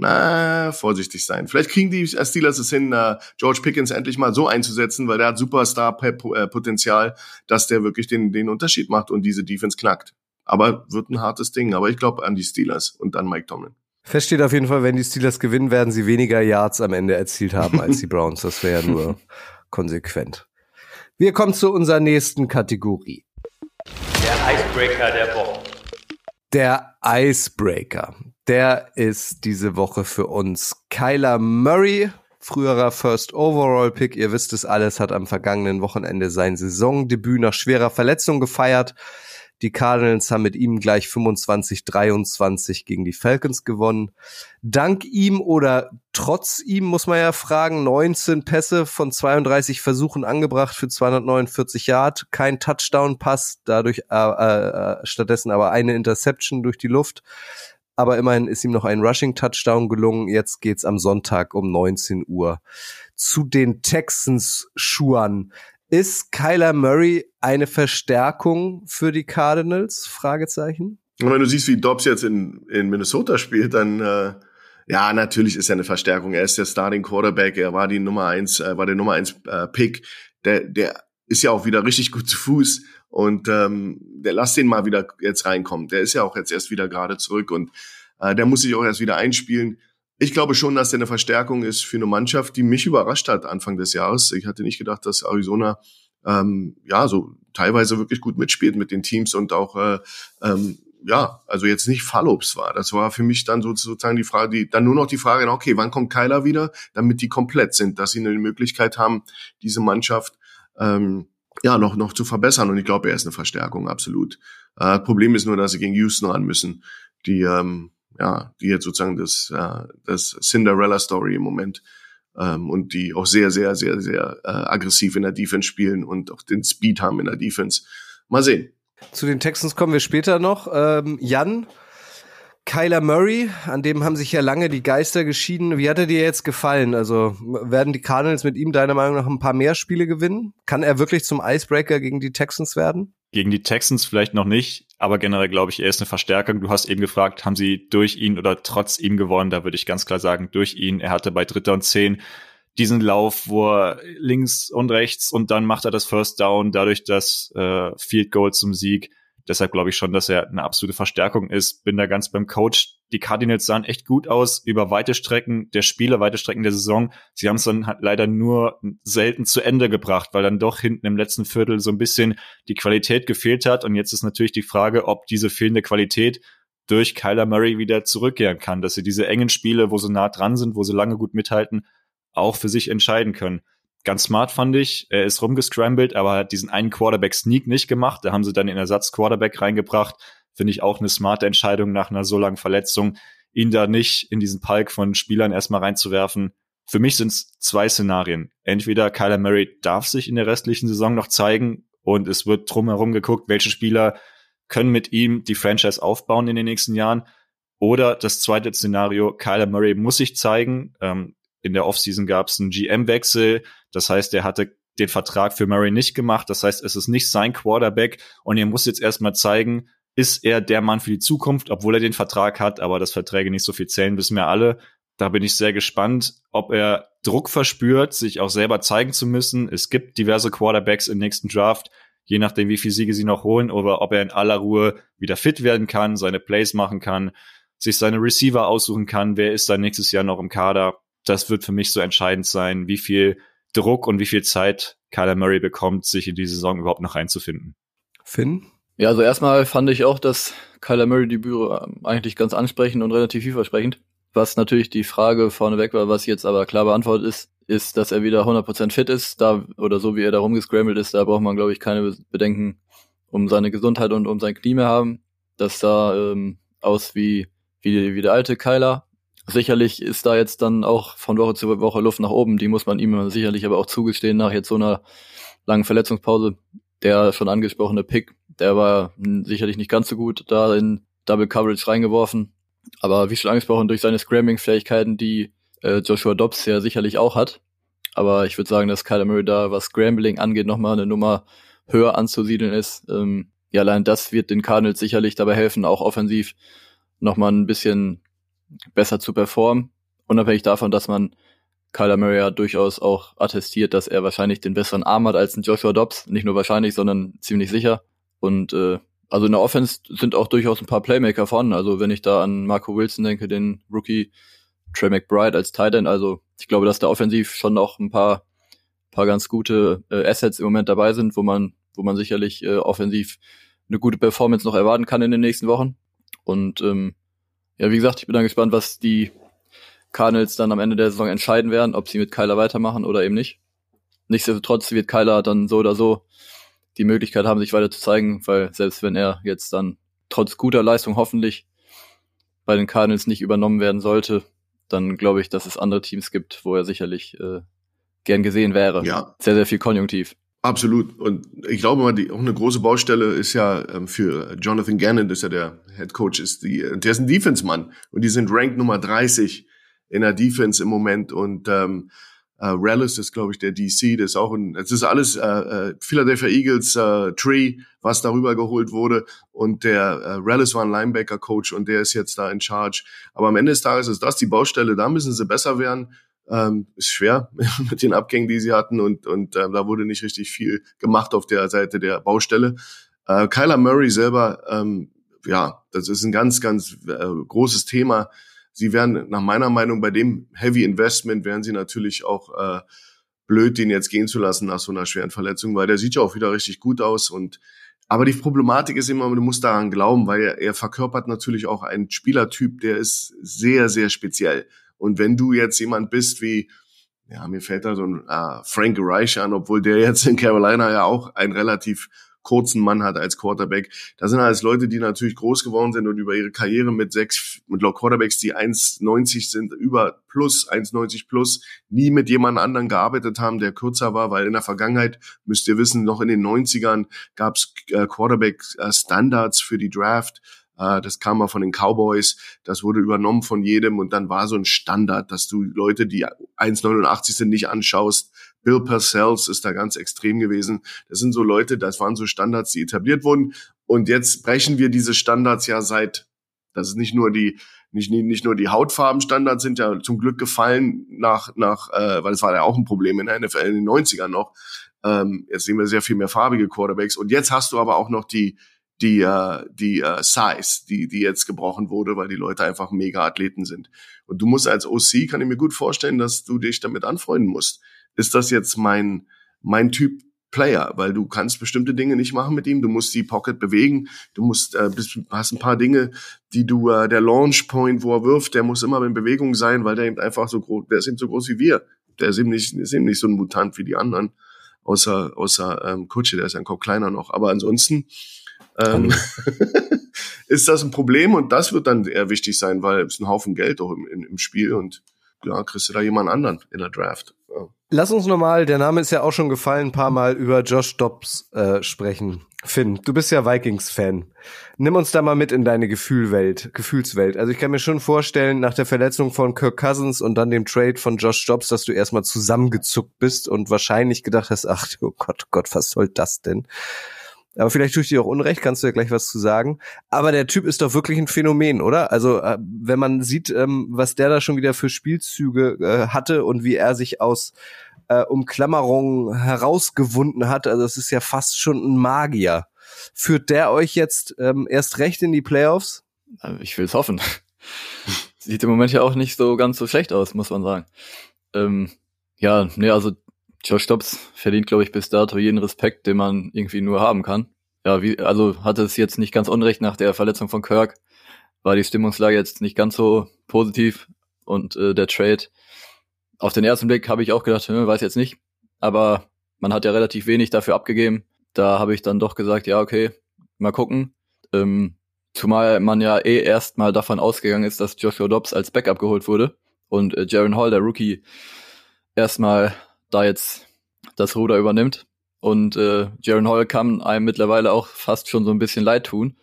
Na, vorsichtig sein. Vielleicht kriegen die Steelers es hin, uh, George Pickens endlich mal so einzusetzen, weil der hat Superstar-Potenzial, dass der wirklich den, den Unterschied macht und diese Defense knackt. Aber wird ein hartes Ding. Aber ich glaube an die Steelers und an Mike Tomlin. Fest steht auf jeden Fall, wenn die Steelers gewinnen, werden sie weniger Yards am Ende erzielt haben als die Browns. Das wäre ja nur konsequent. Wir kommen zu unserer nächsten Kategorie. Der Icebreaker der Woche. Der Icebreaker. Der ist diese Woche für uns Kyler Murray, früherer First Overall Pick. Ihr wisst es alles, hat am vergangenen Wochenende sein Saisondebüt nach schwerer Verletzung gefeiert. Die Cardinals haben mit ihm gleich 25-23 gegen die Falcons gewonnen. Dank ihm oder trotz ihm muss man ja fragen, 19 Pässe von 32 Versuchen angebracht für 249 Yard, kein Touchdown-Pass, dadurch äh, äh, stattdessen aber eine Interception durch die Luft. Aber immerhin ist ihm noch ein Rushing-Touchdown gelungen. Jetzt geht's am Sonntag um 19 Uhr zu den Texans Schuhen. Ist Kyler Murray eine Verstärkung für die Cardinals? Fragezeichen. Und wenn du siehst, wie Dobbs jetzt in, in Minnesota spielt, dann äh, ja, natürlich ist er eine Verstärkung. Er ist der Starting Quarterback, er war die Nummer eins, äh, war der Nummer eins äh, Pick. Der, der ist ja auch wieder richtig gut zu Fuß und ähm, der lass den mal wieder jetzt reinkommen. Der ist ja auch jetzt erst wieder gerade zurück und äh, der muss sich auch erst wieder einspielen ich glaube schon, dass der eine Verstärkung ist für eine Mannschaft, die mich überrascht hat Anfang des Jahres. Ich hatte nicht gedacht, dass Arizona ähm, ja so teilweise wirklich gut mitspielt mit den Teams und auch äh, ähm, ja, also jetzt nicht Fallobst war. Das war für mich dann sozusagen die Frage, die dann nur noch die Frage, okay, wann kommt Kyler wieder, damit die komplett sind, dass sie eine Möglichkeit haben, diese Mannschaft ähm, ja noch noch zu verbessern. Und ich glaube, er ist eine Verstärkung absolut. Äh, Problem ist nur, dass sie gegen Houston ran müssen, die ähm, ja, die jetzt sozusagen das, äh, das Cinderella-Story im Moment ähm, und die auch sehr, sehr, sehr, sehr äh, aggressiv in der Defense spielen und auch den Speed haben in der Defense. Mal sehen. Zu den Texans kommen wir später noch. Ähm, Jan, Kyler Murray, an dem haben sich ja lange die Geister geschieden. Wie hat er dir jetzt gefallen? Also werden die Cardinals mit ihm deiner Meinung nach ein paar mehr Spiele gewinnen? Kann er wirklich zum Icebreaker gegen die Texans werden? Gegen die Texans vielleicht noch nicht, aber generell glaube ich, er ist eine Verstärkung. Du hast eben gefragt, haben sie durch ihn oder trotz ihm gewonnen? Da würde ich ganz klar sagen, durch ihn. Er hatte bei Dritter und Zehn diesen Lauf, wo er links und rechts und dann macht er das First Down, dadurch das äh, Field Goal zum Sieg. Deshalb glaube ich schon, dass er eine absolute Verstärkung ist. Bin da ganz beim Coach. Die Cardinals sahen echt gut aus über weite Strecken der Spiele, weite Strecken der Saison. Sie haben es dann halt leider nur selten zu Ende gebracht, weil dann doch hinten im letzten Viertel so ein bisschen die Qualität gefehlt hat. Und jetzt ist natürlich die Frage, ob diese fehlende Qualität durch Kyler Murray wieder zurückkehren kann, dass sie diese engen Spiele, wo sie nah dran sind, wo sie lange gut mithalten, auch für sich entscheiden können. Ganz smart fand ich, er ist rumgescrambled, aber hat diesen einen Quarterback-Sneak nicht gemacht. Da haben sie dann den Ersatz-Quarterback reingebracht. Finde ich auch eine smarte Entscheidung nach einer so langen Verletzung, ihn da nicht in diesen Palk von Spielern erstmal reinzuwerfen. Für mich sind es zwei Szenarien. Entweder Kyler Murray darf sich in der restlichen Saison noch zeigen und es wird drumherum geguckt, welche Spieler können mit ihm die Franchise aufbauen in den nächsten Jahren. Oder das zweite Szenario, Kyler Murray muss sich zeigen. Ähm, in der Offseason gab es einen GM-Wechsel. Das heißt, er hatte den Vertrag für Murray nicht gemacht. Das heißt, es ist nicht sein Quarterback und er muss jetzt erstmal zeigen, ist er der Mann für die Zukunft, obwohl er den Vertrag hat, aber das Verträge nicht so viel zählen, wissen wir alle. Da bin ich sehr gespannt, ob er Druck verspürt, sich auch selber zeigen zu müssen. Es gibt diverse Quarterbacks im nächsten Draft, je nachdem, wie viele Siege sie noch holen, oder ob er in aller Ruhe wieder fit werden kann, seine Plays machen kann, sich seine Receiver aussuchen kann, wer ist dann nächstes Jahr noch im Kader. Das wird für mich so entscheidend sein, wie viel Druck und wie viel Zeit Kyler Murray bekommt, sich in die Saison überhaupt noch reinzufinden. Finn? Ja, also erstmal fand ich auch das Kyler Murray Debüt ähm, eigentlich ganz ansprechend und relativ vielversprechend. Was natürlich die Frage vorneweg war, was jetzt aber klar beantwortet ist, ist, dass er wieder 100% fit ist, da oder so wie er da rumgescrambled ist, da braucht man glaube ich keine Bedenken um seine Gesundheit und um sein Knie mehr haben. Das sah ähm, aus wie, wie, wie der alte Kyler, Sicherlich ist da jetzt dann auch von Woche zu Woche Luft nach oben. Die muss man ihm sicherlich aber auch zugestehen nach jetzt so einer langen Verletzungspause. Der schon angesprochene Pick, der war sicherlich nicht ganz so gut da in Double Coverage reingeworfen. Aber wie schon angesprochen, durch seine Scrambling-Fähigkeiten, die äh, Joshua Dobbs ja sicherlich auch hat. Aber ich würde sagen, dass Kyler Murray da, was Scrambling angeht, nochmal eine Nummer höher anzusiedeln ist. Ähm, ja, allein das wird den Cardinals sicherlich dabei helfen, auch offensiv nochmal ein bisschen besser zu performen. Unabhängig davon, dass man Kyler Murray ja durchaus auch attestiert, dass er wahrscheinlich den besseren Arm hat als ein Joshua Dobbs. Nicht nur wahrscheinlich, sondern ziemlich sicher. Und äh, also in der Offense sind auch durchaus ein paar Playmaker vorhanden. Also wenn ich da an Marco Wilson denke, den Rookie Trey McBride als Tight End. Also ich glaube, dass da offensiv schon noch ein paar, paar ganz gute äh, Assets im Moment dabei sind, wo man, wo man sicherlich äh, offensiv eine gute Performance noch erwarten kann in den nächsten Wochen. Und ähm, ja, wie gesagt, ich bin dann gespannt, was die Cardinals dann am Ende der Saison entscheiden werden, ob sie mit Kyler weitermachen oder eben nicht. Nichtsdestotrotz wird Kyler dann so oder so die Möglichkeit haben, sich weiter zu zeigen, weil selbst wenn er jetzt dann trotz guter Leistung hoffentlich bei den Cardinals nicht übernommen werden sollte, dann glaube ich, dass es andere Teams gibt, wo er sicherlich äh, gern gesehen wäre. Ja. Sehr, sehr viel Konjunktiv. Absolut. Und ich glaube mal, die, auch eine große Baustelle ist ja ähm, für Jonathan Gannon, das ist ja der Head Coach, ist die, der ist ein Defense-Mann. Und die sind Rank Nummer 30 in der Defense im Moment. Und ähm, äh, Rallis ist, glaube ich, der DC. Das ist auch ein, es ist alles äh, äh, Philadelphia Eagles äh, Tree, was darüber geholt wurde. Und der äh, Rallis war ein Linebacker-Coach und der ist jetzt da in Charge. Aber am Ende des Tages ist das die Baustelle. Da müssen sie besser werden ähm, ist schwer mit den Abgängen, die sie hatten und, und äh, da wurde nicht richtig viel gemacht auf der Seite der Baustelle. Äh, Kyler Murray selber, ähm, ja, das ist ein ganz, ganz äh, großes Thema. Sie werden nach meiner Meinung bei dem Heavy Investment werden sie natürlich auch äh, blöd, den jetzt gehen zu lassen nach so einer schweren Verletzung, weil der sieht ja auch wieder richtig gut aus und aber die Problematik ist immer, du musst daran glauben, weil er, er verkörpert natürlich auch einen Spielertyp, der ist sehr, sehr speziell. Und wenn du jetzt jemand bist wie, ja, mir fällt da so ein äh, Frank Reich an, obwohl der jetzt in Carolina ja auch einen relativ kurzen Mann hat als Quarterback. Da sind alles Leute, die natürlich groß geworden sind und über ihre Karriere mit sechs, mit Quarterbacks, die 1,90 sind, über plus, 1,90 plus, nie mit jemand anderen gearbeitet haben, der kürzer war, weil in der Vergangenheit, müsst ihr wissen, noch in den 90ern gab es äh, Quarterback-Standards für die Draft. Äh, das kam mal von den Cowboys, das wurde übernommen von jedem und dann war so ein Standard, dass du Leute, die 1,89 sind, nicht anschaust. Bill Purcells ist da ganz extrem gewesen. Das sind so Leute, das waren so Standards, die etabliert wurden. Und jetzt brechen wir diese Standards ja seit, das ist nicht nur die, nicht, nicht nur die Hautfarbenstandards sind ja zum Glück gefallen nach, nach äh, weil es war ja auch ein Problem in der NFL in den 90ern noch. Ähm, jetzt sehen wir sehr viel mehr farbige Quarterbacks. Und jetzt hast du aber auch noch die, die, äh, die äh, Size, die, die jetzt gebrochen wurde, weil die Leute einfach mega Athleten sind. Und du musst als OC, kann ich mir gut vorstellen, dass du dich damit anfreunden musst. Ist das jetzt mein, mein Typ Player, weil du kannst bestimmte Dinge nicht machen mit ihm. Du musst die Pocket bewegen. Du musst, äh, bist, hast ein paar Dinge, die du, äh, der Launch Point, wo er wirft, der muss immer in Bewegung sein, weil der eben einfach so groß, der ist eben so groß wie wir. Der ist eben nicht, ist eben nicht so ein Mutant wie die anderen. Außer, außer ähm, Kutsche, der ist ein Kopf kleiner noch. Aber ansonsten ähm, ist das ein Problem und das wird dann eher wichtig sein, weil es ist ein Haufen Geld auch im, im, im Spiel und ja, kriegst du da jemand anderen in der Draft. Ja. Lass uns nochmal, der Name ist ja auch schon gefallen, ein paar Mal über Josh Dobbs äh, sprechen. Finn, du bist ja Vikings-Fan. Nimm uns da mal mit in deine Gefühlwelt, Gefühlswelt. Also ich kann mir schon vorstellen, nach der Verletzung von Kirk Cousins und dann dem Trade von Josh Dobbs, dass du erstmal zusammengezuckt bist und wahrscheinlich gedacht hast, ach oh Gott, Gott, was soll das denn? Aber vielleicht tue ich dir auch Unrecht, kannst du ja gleich was zu sagen. Aber der Typ ist doch wirklich ein Phänomen, oder? Also äh, wenn man sieht, ähm, was der da schon wieder für Spielzüge äh, hatte und wie er sich aus äh, Umklammerungen herausgewunden hat, also es ist ja fast schon ein Magier. Führt der euch jetzt ähm, erst recht in die Playoffs? Ich will es hoffen. Sieht im Moment ja auch nicht so ganz so schlecht aus, muss man sagen. Ähm, ja, nee, also Josh Dobbs verdient, glaube ich, bis dato jeden Respekt, den man irgendwie nur haben kann. Ja, wie, also hatte es jetzt nicht ganz unrecht nach der Verletzung von Kirk, war die Stimmungslage jetzt nicht ganz so positiv und äh, der Trade. Auf den ersten Blick habe ich auch gedacht, hm, weiß jetzt nicht, aber man hat ja relativ wenig dafür abgegeben. Da habe ich dann doch gesagt, ja, okay, mal gucken. Ähm, zumal man ja eh erstmal davon ausgegangen ist, dass Joshua Dobbs als Backup geholt wurde und äh, Jaron Hall, der Rookie, erstmal da jetzt das Ruder übernimmt. Und äh, Jaron Hall kann einem mittlerweile auch fast schon so ein bisschen leid tun,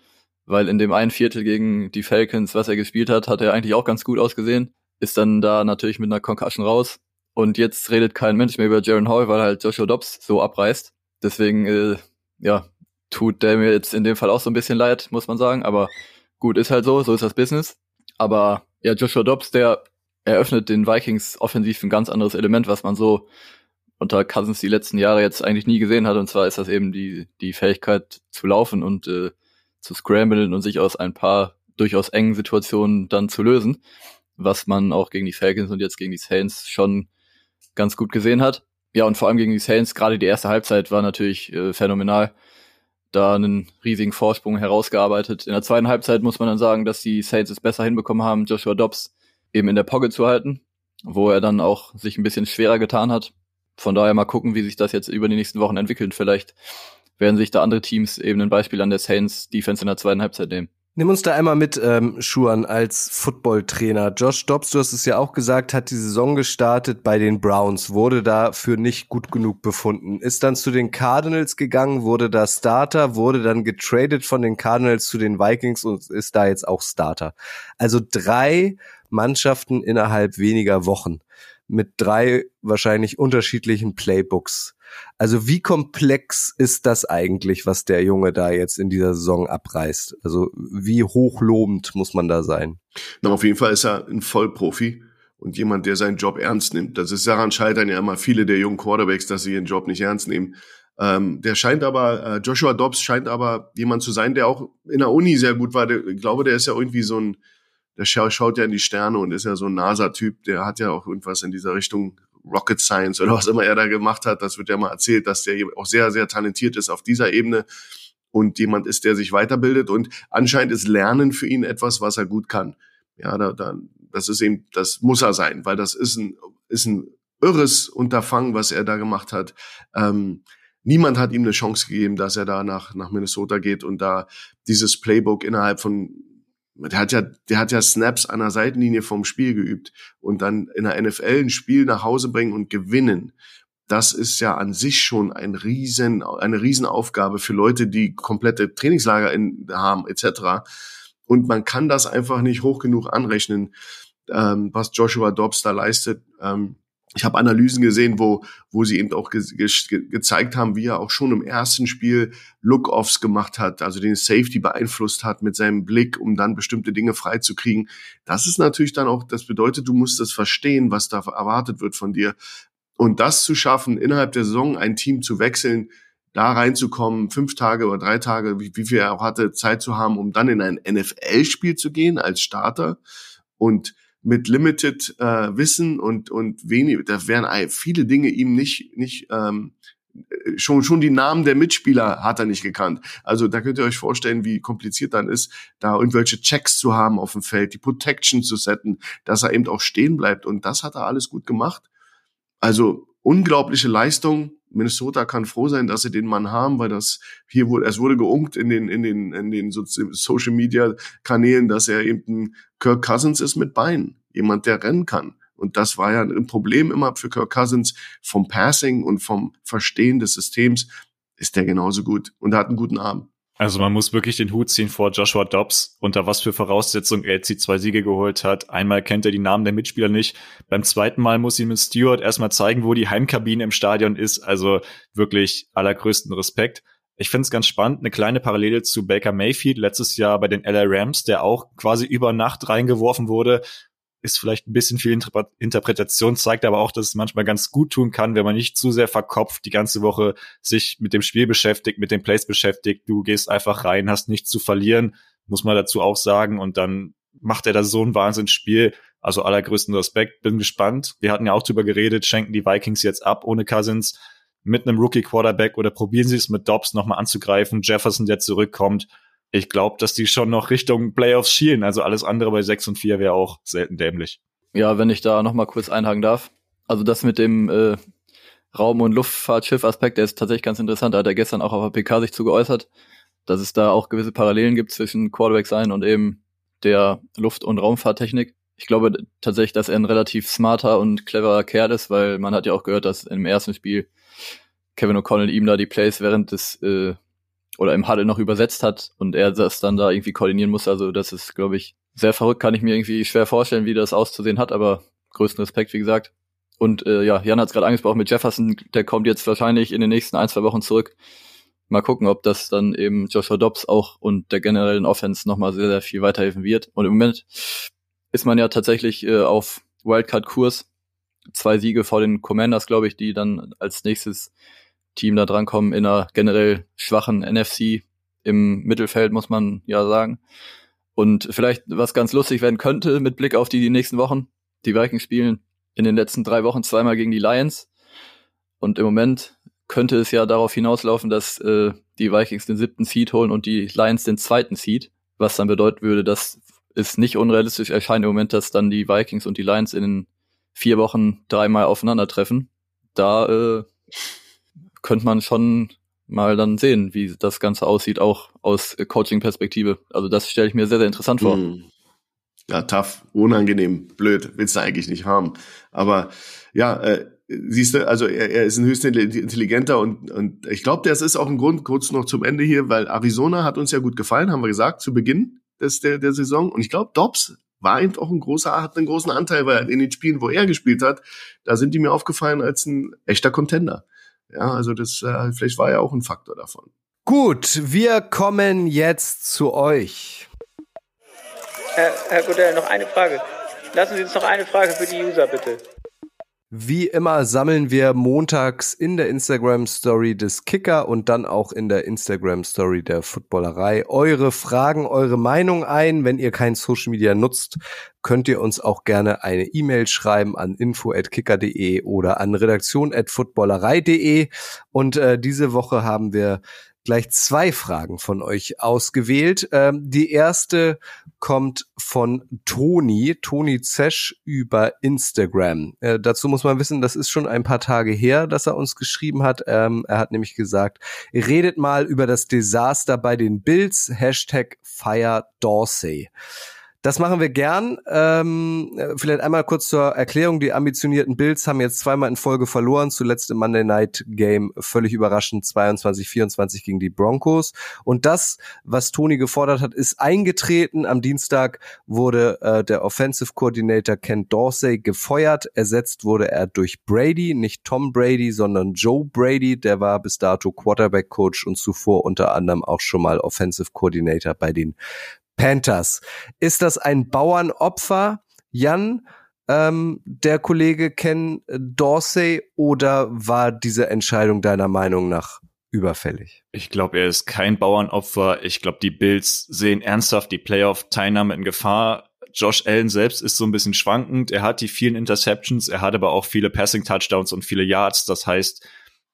weil in dem einen Viertel gegen die Falcons, was er gespielt hat, hat er eigentlich auch ganz gut ausgesehen. Ist dann da natürlich mit einer Concussion raus. Und jetzt redet kein Mensch mehr über Jaron Hall, weil halt Joshua Dobbs so abreißt. Deswegen, äh, ja, tut der mir jetzt in dem Fall auch so ein bisschen leid, muss man sagen. Aber gut, ist halt so, so ist das Business. Aber ja, Joshua Dobbs, der eröffnet den Vikings offensiv ein ganz anderes Element, was man so unter Cousins die letzten Jahre jetzt eigentlich nie gesehen hat. Und zwar ist das eben die, die Fähigkeit zu laufen und äh, zu scramblen und sich aus ein paar durchaus engen Situationen dann zu lösen, was man auch gegen die Falcons und jetzt gegen die Saints schon ganz gut gesehen hat. Ja, und vor allem gegen die Saints, gerade die erste Halbzeit war natürlich äh, phänomenal. Da einen riesigen Vorsprung herausgearbeitet. In der zweiten Halbzeit muss man dann sagen, dass die Saints es besser hinbekommen haben, Joshua Dobbs eben in der Pocket zu halten, wo er dann auch sich ein bisschen schwerer getan hat von daher mal gucken, wie sich das jetzt über die nächsten Wochen entwickelt. Vielleicht werden sich da andere Teams eben ein Beispiel an der Saints Defense in der zweiten Halbzeit nehmen. Nimm uns da einmal mit, ähm, Schuan, als Footballtrainer. Josh Dobbs, du hast es ja auch gesagt, hat die Saison gestartet bei den Browns, wurde dafür nicht gut genug befunden, ist dann zu den Cardinals gegangen, wurde da Starter, wurde dann getradet von den Cardinals zu den Vikings und ist da jetzt auch Starter. Also drei Mannschaften innerhalb weniger Wochen mit drei wahrscheinlich unterschiedlichen Playbooks. Also wie komplex ist das eigentlich, was der Junge da jetzt in dieser Saison abreißt? Also wie hochlobend muss man da sein? Na, auf jeden Fall ist er ein Vollprofi und jemand, der seinen Job ernst nimmt. Das ist daran scheitern ja immer viele der jungen Quarterbacks, dass sie ihren Job nicht ernst nehmen. Ähm, der scheint aber, äh, Joshua Dobbs scheint aber jemand zu sein, der auch in der Uni sehr gut war. Der, ich glaube, der ist ja irgendwie so ein der schaut ja in die Sterne und ist ja so ein NASA-Typ, der hat ja auch irgendwas in dieser Richtung Rocket Science oder was immer er da gemacht hat. Das wird ja mal erzählt, dass der auch sehr, sehr talentiert ist auf dieser Ebene und jemand ist, der sich weiterbildet und anscheinend ist Lernen für ihn etwas, was er gut kann. Ja, da, da, das ist eben, das muss er sein, weil das ist ein, ist ein irres Unterfangen, was er da gemacht hat. Ähm, niemand hat ihm eine Chance gegeben, dass er da nach, nach Minnesota geht und da dieses Playbook innerhalb von der hat ja, der hat ja Snaps an der Seitenlinie vom Spiel geübt und dann in der NFL ein Spiel nach Hause bringen und gewinnen. Das ist ja an sich schon ein riesen, eine Riesenaufgabe für Leute, die komplette Trainingslager in, haben, etc. Und man kann das einfach nicht hoch genug anrechnen, ähm, was Joshua Dobbs da leistet. Ähm, ich habe Analysen gesehen, wo, wo sie eben auch ge ge gezeigt haben, wie er auch schon im ersten Spiel Look-Offs gemacht hat, also den Safety beeinflusst hat mit seinem Blick, um dann bestimmte Dinge freizukriegen. Das ist natürlich dann auch, das bedeutet, du musst das verstehen, was da erwartet wird von dir. Und das zu schaffen, innerhalb der Saison ein Team zu wechseln, da reinzukommen, fünf Tage oder drei Tage, wie, wie viel er auch hatte, Zeit zu haben, um dann in ein NFL-Spiel zu gehen als Starter und mit limited äh, Wissen und und wenig, da wären viele Dinge ihm nicht nicht ähm, schon schon die Namen der Mitspieler hat er nicht gekannt. Also da könnt ihr euch vorstellen, wie kompliziert dann ist, da irgendwelche Checks zu haben auf dem Feld, die Protection zu setzen, dass er eben auch stehen bleibt und das hat er alles gut gemacht. Also unglaubliche Leistung. Minnesota kann froh sein, dass sie den Mann haben, weil das hier wurde, es wurde geunkt in den, in den, in den Social Media Kanälen, dass er eben ein Kirk Cousins ist mit Beinen. Jemand, der rennen kann. Und das war ja ein Problem immer für Kirk Cousins vom Passing und vom Verstehen des Systems ist der genauso gut und hat einen guten Arm. Also man muss wirklich den Hut ziehen vor Joshua Dobbs, unter was für Voraussetzungen er jetzt die zwei Siege geholt hat. Einmal kennt er die Namen der Mitspieler nicht. Beim zweiten Mal muss ihm Stewart erstmal zeigen, wo die Heimkabine im Stadion ist. Also wirklich allergrößten Respekt. Ich finde es ganz spannend, eine kleine Parallele zu Baker Mayfield letztes Jahr bei den LA Rams, der auch quasi über Nacht reingeworfen wurde ist vielleicht ein bisschen viel Interpretation, zeigt aber auch, dass es manchmal ganz gut tun kann, wenn man nicht zu sehr verkopft die ganze Woche sich mit dem Spiel beschäftigt, mit den Plays beschäftigt. Du gehst einfach rein, hast nichts zu verlieren, muss man dazu auch sagen. Und dann macht er da so ein Wahnsinnsspiel. Also allergrößten Respekt, bin gespannt. Wir hatten ja auch drüber geredet, schenken die Vikings jetzt ab ohne Cousins mit einem Rookie Quarterback oder probieren sie es mit Dobbs nochmal anzugreifen. Jefferson, der zurückkommt ich glaube, dass die schon noch Richtung Playoffs schielen. Also alles andere bei 6 und 4 wäre auch selten dämlich. Ja, wenn ich da noch mal kurz einhaken darf. Also das mit dem äh, Raum- und Luftfahrtschiff-Aspekt, der ist tatsächlich ganz interessant. Da hat er gestern auch auf der PK sich zu geäußert, dass es da auch gewisse Parallelen gibt zwischen Quarterback sein und eben der Luft- und Raumfahrttechnik. Ich glaube tatsächlich, dass er ein relativ smarter und cleverer Kerl ist, weil man hat ja auch gehört, dass im ersten Spiel Kevin O'Connell ihm da die Plays während des äh, oder im Huddle noch übersetzt hat und er das dann da irgendwie koordinieren muss. Also das ist, glaube ich, sehr verrückt. Kann ich mir irgendwie schwer vorstellen, wie das auszusehen hat, aber größten Respekt, wie gesagt. Und äh, ja, Jan hat es gerade angesprochen mit Jefferson, der kommt jetzt wahrscheinlich in den nächsten ein, zwei Wochen zurück. Mal gucken, ob das dann eben Joshua Dobbs auch und der generellen Offense nochmal sehr, sehr viel weiterhelfen wird. Und im Moment ist man ja tatsächlich äh, auf Wildcard-Kurs. Zwei Siege vor den Commanders, glaube ich, die dann als nächstes Team da drankommen in einer generell schwachen NFC im Mittelfeld, muss man ja sagen. Und vielleicht was ganz lustig werden könnte mit Blick auf die, nächsten Wochen. Die Vikings spielen in den letzten drei Wochen zweimal gegen die Lions. Und im Moment könnte es ja darauf hinauslaufen, dass äh, die Vikings den siebten Seed holen und die Lions den zweiten Seed. Was dann bedeuten würde, dass es nicht unrealistisch erscheint im Moment, dass dann die Vikings und die Lions in vier Wochen dreimal aufeinandertreffen. Da äh, könnte man schon mal dann sehen, wie das Ganze aussieht, auch aus Coaching-Perspektive. Also das stelle ich mir sehr, sehr interessant vor. Mm. Ja, tough, unangenehm, blöd, willst du eigentlich nicht haben. Aber ja, äh, siehst du, also er, er ist ein höchst intelligenter und, und ich glaube, das ist auch ein Grund, kurz noch zum Ende hier, weil Arizona hat uns ja gut gefallen, haben wir gesagt, zu Beginn des, der, der Saison. Und ich glaube, Dobbs war eben auch ein großer, hat einen großen Anteil, weil in den Spielen, wo er gespielt hat, da sind die mir aufgefallen als ein echter Contender. Ja, also das äh, vielleicht war ja auch ein Faktor davon. Gut, wir kommen jetzt zu euch. Herr, Herr Godell, noch eine Frage. Lassen Sie uns noch eine Frage für die User, bitte. Wie immer sammeln wir montags in der Instagram Story des Kicker und dann auch in der Instagram Story der Footballerei eure Fragen, eure Meinung ein. Wenn ihr kein Social Media nutzt, könnt ihr uns auch gerne eine E-Mail schreiben an info@kicker.de oder an redaktion@footballerei.de und äh, diese Woche haben wir gleich zwei Fragen von euch ausgewählt. Ähm, die erste kommt von Toni, Toni Zesch über Instagram. Äh, dazu muss man wissen, das ist schon ein paar Tage her, dass er uns geschrieben hat. Ähm, er hat nämlich gesagt, redet mal über das Desaster bei den Bills, Hashtag Fire Dorsey. Das machen wir gern. Ähm, vielleicht einmal kurz zur Erklärung. Die ambitionierten Bills haben jetzt zweimal in Folge verloren. Zuletzt im Monday Night Game völlig überraschend 22-24 gegen die Broncos. Und das, was Tony gefordert hat, ist eingetreten. Am Dienstag wurde äh, der Offensive Coordinator Ken Dorsey gefeuert. Ersetzt wurde er durch Brady, nicht Tom Brady, sondern Joe Brady. Der war bis dato Quarterback Coach und zuvor unter anderem auch schon mal Offensive Coordinator bei den Panthers. Ist das ein Bauernopfer, Jan, ähm, der Kollege Ken Dorsey, oder war diese Entscheidung deiner Meinung nach überfällig. Ich glaube, er ist kein Bauernopfer. Ich glaube, die Bills sehen ernsthaft die Playoff-Teilnahme in Gefahr. Josh Allen selbst ist so ein bisschen schwankend. Er hat die vielen Interceptions, er hat aber auch viele Passing-Touchdowns und viele Yards. Das heißt,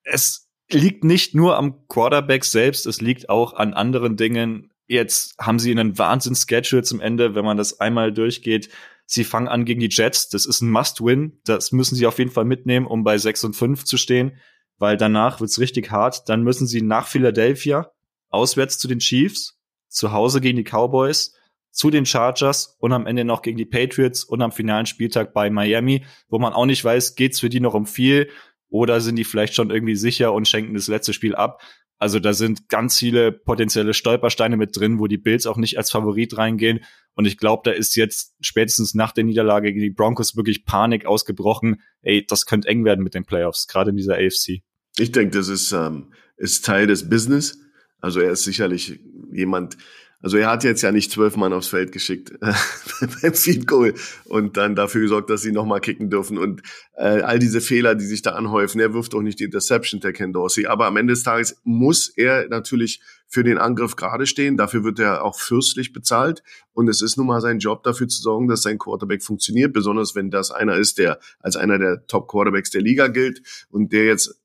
es liegt nicht nur am Quarterback selbst, es liegt auch an anderen Dingen. Jetzt haben sie einen Wahnsinns-Schedule zum Ende, wenn man das einmal durchgeht. Sie fangen an gegen die Jets. Das ist ein Must-Win. Das müssen sie auf jeden Fall mitnehmen, um bei 6 und 5 zu stehen, weil danach wird's richtig hart. Dann müssen sie nach Philadelphia, auswärts zu den Chiefs, zu Hause gegen die Cowboys, zu den Chargers und am Ende noch gegen die Patriots und am finalen Spieltag bei Miami, wo man auch nicht weiß, geht's für die noch um viel oder sind die vielleicht schon irgendwie sicher und schenken das letzte Spiel ab. Also da sind ganz viele potenzielle Stolpersteine mit drin, wo die Bills auch nicht als Favorit reingehen. Und ich glaube, da ist jetzt spätestens nach der Niederlage gegen die Broncos wirklich Panik ausgebrochen. Ey, das könnte eng werden mit den Playoffs, gerade in dieser AFC. Ich denke, das ist, ähm, ist Teil des Business. Also er ist sicherlich jemand, also er hat jetzt ja nicht zwölf Mann aufs Feld geschickt beim Feed Goal und dann dafür gesorgt, dass sie nochmal kicken dürfen und äh, all diese Fehler, die sich da anhäufen. Er wirft auch nicht die Interception, der Ken Dorsey. Aber am Ende des Tages muss er natürlich für den Angriff gerade stehen. Dafür wird er auch fürstlich bezahlt. Und es ist nun mal sein Job, dafür zu sorgen, dass sein Quarterback funktioniert. Besonders wenn das einer ist, der als einer der Top Quarterbacks der Liga gilt und der jetzt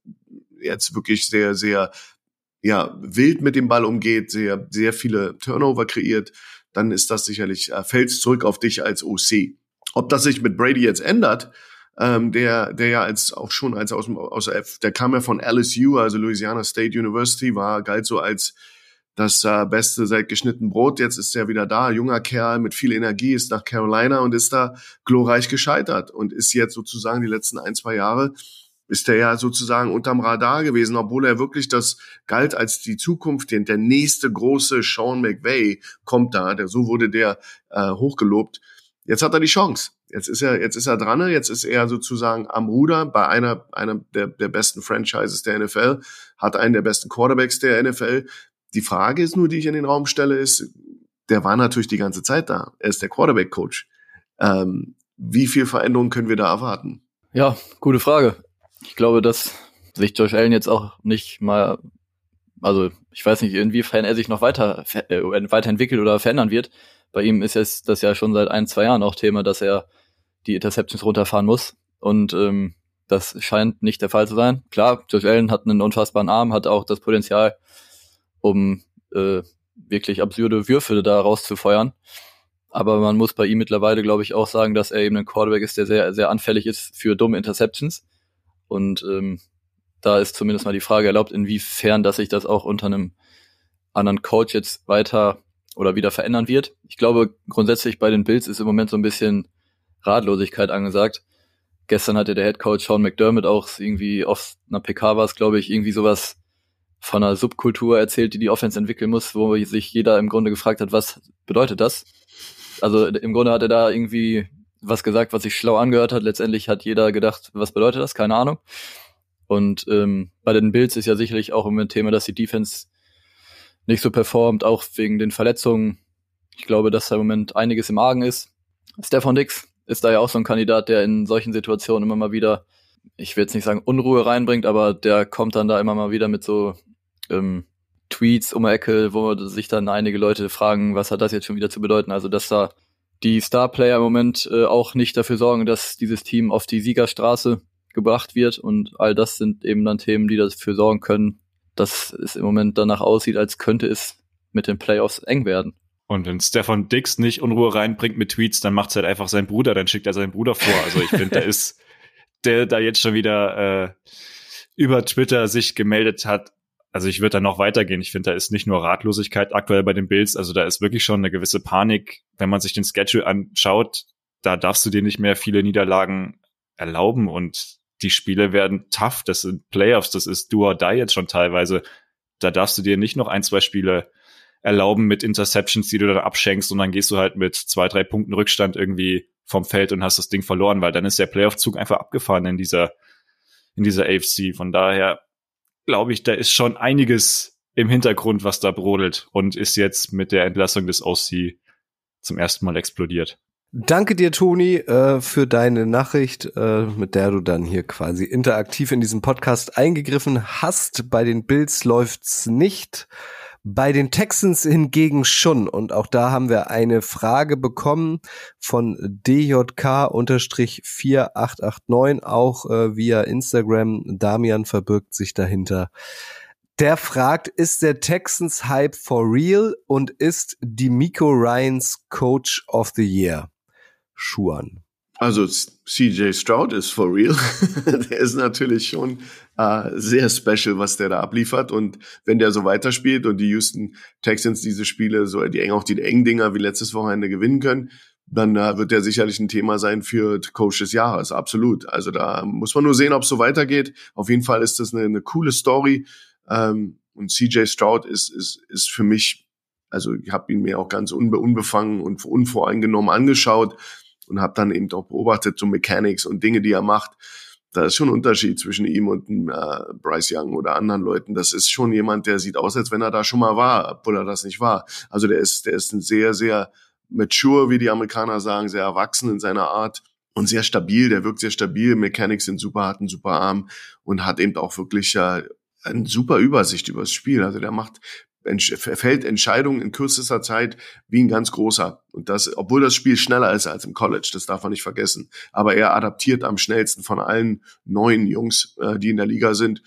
jetzt wirklich sehr, sehr ja, wild mit dem Ball umgeht, sehr, sehr viele Turnover kreiert, dann ist das sicherlich, äh, fällt zurück auf dich als OC. Ob das sich mit Brady jetzt ändert, ähm, der, der ja als auch schon als aus, aus der kam ja von LSU, also Louisiana State University, war galt so als das äh, Beste seit geschnitten Brot. Jetzt ist er wieder da, junger Kerl mit viel Energie, ist nach Carolina und ist da glorreich gescheitert und ist jetzt sozusagen die letzten ein, zwei Jahre ist er ja sozusagen unterm Radar gewesen, obwohl er wirklich das galt als die Zukunft, denn der nächste große Sean McVay kommt da, der, so wurde der äh, hochgelobt. Jetzt hat er die Chance. Jetzt ist er, jetzt ist er dran, jetzt ist er sozusagen am Ruder bei einer, einer der, der besten Franchises der NFL, hat einen der besten Quarterbacks der NFL. Die Frage ist nur, die ich in den Raum stelle, ist, der war natürlich die ganze Zeit da. Er ist der Quarterback-Coach. Ähm, wie viel Veränderungen können wir da erwarten? Ja, gute Frage ich glaube, dass sich Josh Allen jetzt auch nicht mal, also ich weiß nicht, inwiefern er sich noch weiter äh, weiterentwickelt oder verändern wird. Bei ihm ist jetzt das ja schon seit ein, zwei Jahren auch Thema, dass er die Interceptions runterfahren muss. Und ähm, das scheint nicht der Fall zu sein. Klar, Josh Allen hat einen unfassbaren Arm, hat auch das Potenzial, um äh, wirklich absurde Würfe da rauszufeuern. Aber man muss bei ihm mittlerweile, glaube ich, auch sagen, dass er eben ein Quarterback ist, der sehr, sehr anfällig ist für dumme Interceptions. Und ähm, da ist zumindest mal die Frage erlaubt, inwiefern, dass sich das auch unter einem anderen Coach jetzt weiter oder wieder verändern wird. Ich glaube, grundsätzlich bei den Bills ist im Moment so ein bisschen Ratlosigkeit angesagt. Gestern hatte der Head Coach Sean McDermott auch irgendwie auf einer PK war es, glaube ich, irgendwie sowas von einer Subkultur erzählt, die die Offense entwickeln muss, wo sich jeder im Grunde gefragt hat, was bedeutet das? Also im Grunde hat er da irgendwie was gesagt, was sich schlau angehört hat. Letztendlich hat jeder gedacht, was bedeutet das? Keine Ahnung. Und ähm, bei den Bills ist ja sicherlich auch immer ein Thema, dass die Defense nicht so performt, auch wegen den Verletzungen. Ich glaube, dass da im Moment einiges im Argen ist. Stefan Dix ist da ja auch so ein Kandidat, der in solchen Situationen immer mal wieder, ich will jetzt nicht sagen Unruhe reinbringt, aber der kommt dann da immer mal wieder mit so ähm, Tweets um die Ecke, wo sich dann einige Leute fragen, was hat das jetzt schon wieder zu bedeuten? Also, dass da die Starplayer im Moment äh, auch nicht dafür sorgen, dass dieses Team auf die Siegerstraße gebracht wird. Und all das sind eben dann Themen, die dafür sorgen können, dass es im Moment danach aussieht, als könnte es mit den Playoffs eng werden. Und wenn Stefan Dix nicht Unruhe reinbringt mit Tweets, dann macht es halt einfach sein Bruder, dann schickt er seinen Bruder vor. Also ich finde, da ist der da jetzt schon wieder äh, über Twitter sich gemeldet hat, also ich würde da noch weitergehen. Ich finde, da ist nicht nur Ratlosigkeit aktuell bei den Bills, also da ist wirklich schon eine gewisse Panik, wenn man sich den Schedule anschaut, da darfst du dir nicht mehr viele Niederlagen erlauben und die Spiele werden tough. Das sind Playoffs, das ist do or die jetzt schon teilweise. Da darfst du dir nicht noch ein, zwei Spiele erlauben mit Interceptions, die du dann abschenkst und dann gehst du halt mit zwei, drei Punkten Rückstand irgendwie vom Feld und hast das Ding verloren, weil dann ist der Playoff-Zug einfach abgefahren in dieser, in dieser AFC. Von daher glaube ich, da ist schon einiges im Hintergrund, was da brodelt und ist jetzt mit der Entlassung des OC zum ersten Mal explodiert. Danke dir, Toni, äh, für deine Nachricht, äh, mit der du dann hier quasi interaktiv in diesem Podcast eingegriffen hast. Bei den Bills läuft's nicht. Bei den Texans hingegen schon. Und auch da haben wir eine Frage bekommen von DJK-4889, auch äh, via Instagram. Damian verbirgt sich dahinter. Der fragt, ist der Texans Hype for real und ist Miko Ryans Coach of the Year? Schuan. Also CJ Stroud ist for real. der ist natürlich schon äh, sehr special, was der da abliefert. Und wenn der so weiterspielt und die Houston Texans diese Spiele, so die eng auch die engen Dinger wie letztes Wochenende gewinnen können, dann äh, wird der sicherlich ein Thema sein für Coach des Jahres. Absolut. Also da muss man nur sehen, ob es so weitergeht. Auf jeden Fall ist das eine, eine coole Story. Ähm, und CJ Stroud ist, ist, ist für mich, also ich habe ihn mir auch ganz unbe unbefangen und unvoreingenommen angeschaut und habe dann eben auch beobachtet so Mechanics und Dinge, die er macht. Da ist schon ein Unterschied zwischen ihm und äh, Bryce Young oder anderen Leuten. Das ist schon jemand, der sieht aus, als wenn er da schon mal war, obwohl er das nicht war. Also der ist, der ist ein sehr, sehr mature, wie die Amerikaner sagen, sehr erwachsen in seiner Art und sehr stabil. Der wirkt sehr stabil. Mechanics sind super, hat einen super Arm und hat eben auch wirklich äh, eine super Übersicht über das Spiel. Also der macht fällt Entscheidungen in kürzester Zeit wie ein ganz großer. Und das, obwohl das Spiel schneller ist als im College, das darf man nicht vergessen. Aber er adaptiert am schnellsten von allen neuen Jungs, äh, die in der Liga sind.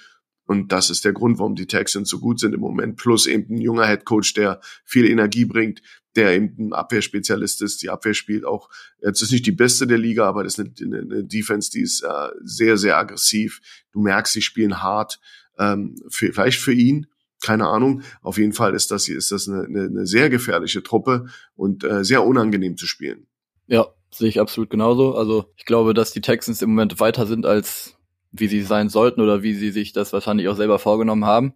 Und das ist der Grund, warum die Texans so gut sind im Moment. Plus eben ein junger Head Coach, der viel Energie bringt, der eben ein Abwehrspezialist ist. Die Abwehr spielt auch, jetzt ist nicht die beste der Liga, aber das ist eine, eine Defense, die ist äh, sehr, sehr aggressiv. Du merkst, sie spielen hart, ähm, für, vielleicht für ihn, keine Ahnung. Auf jeden Fall ist das hier ist das eine, eine, eine sehr gefährliche Truppe und äh, sehr unangenehm zu spielen. Ja, sehe ich absolut genauso. Also ich glaube, dass die Texans im Moment weiter sind als wie sie sein sollten oder wie sie sich das wahrscheinlich auch selber vorgenommen haben.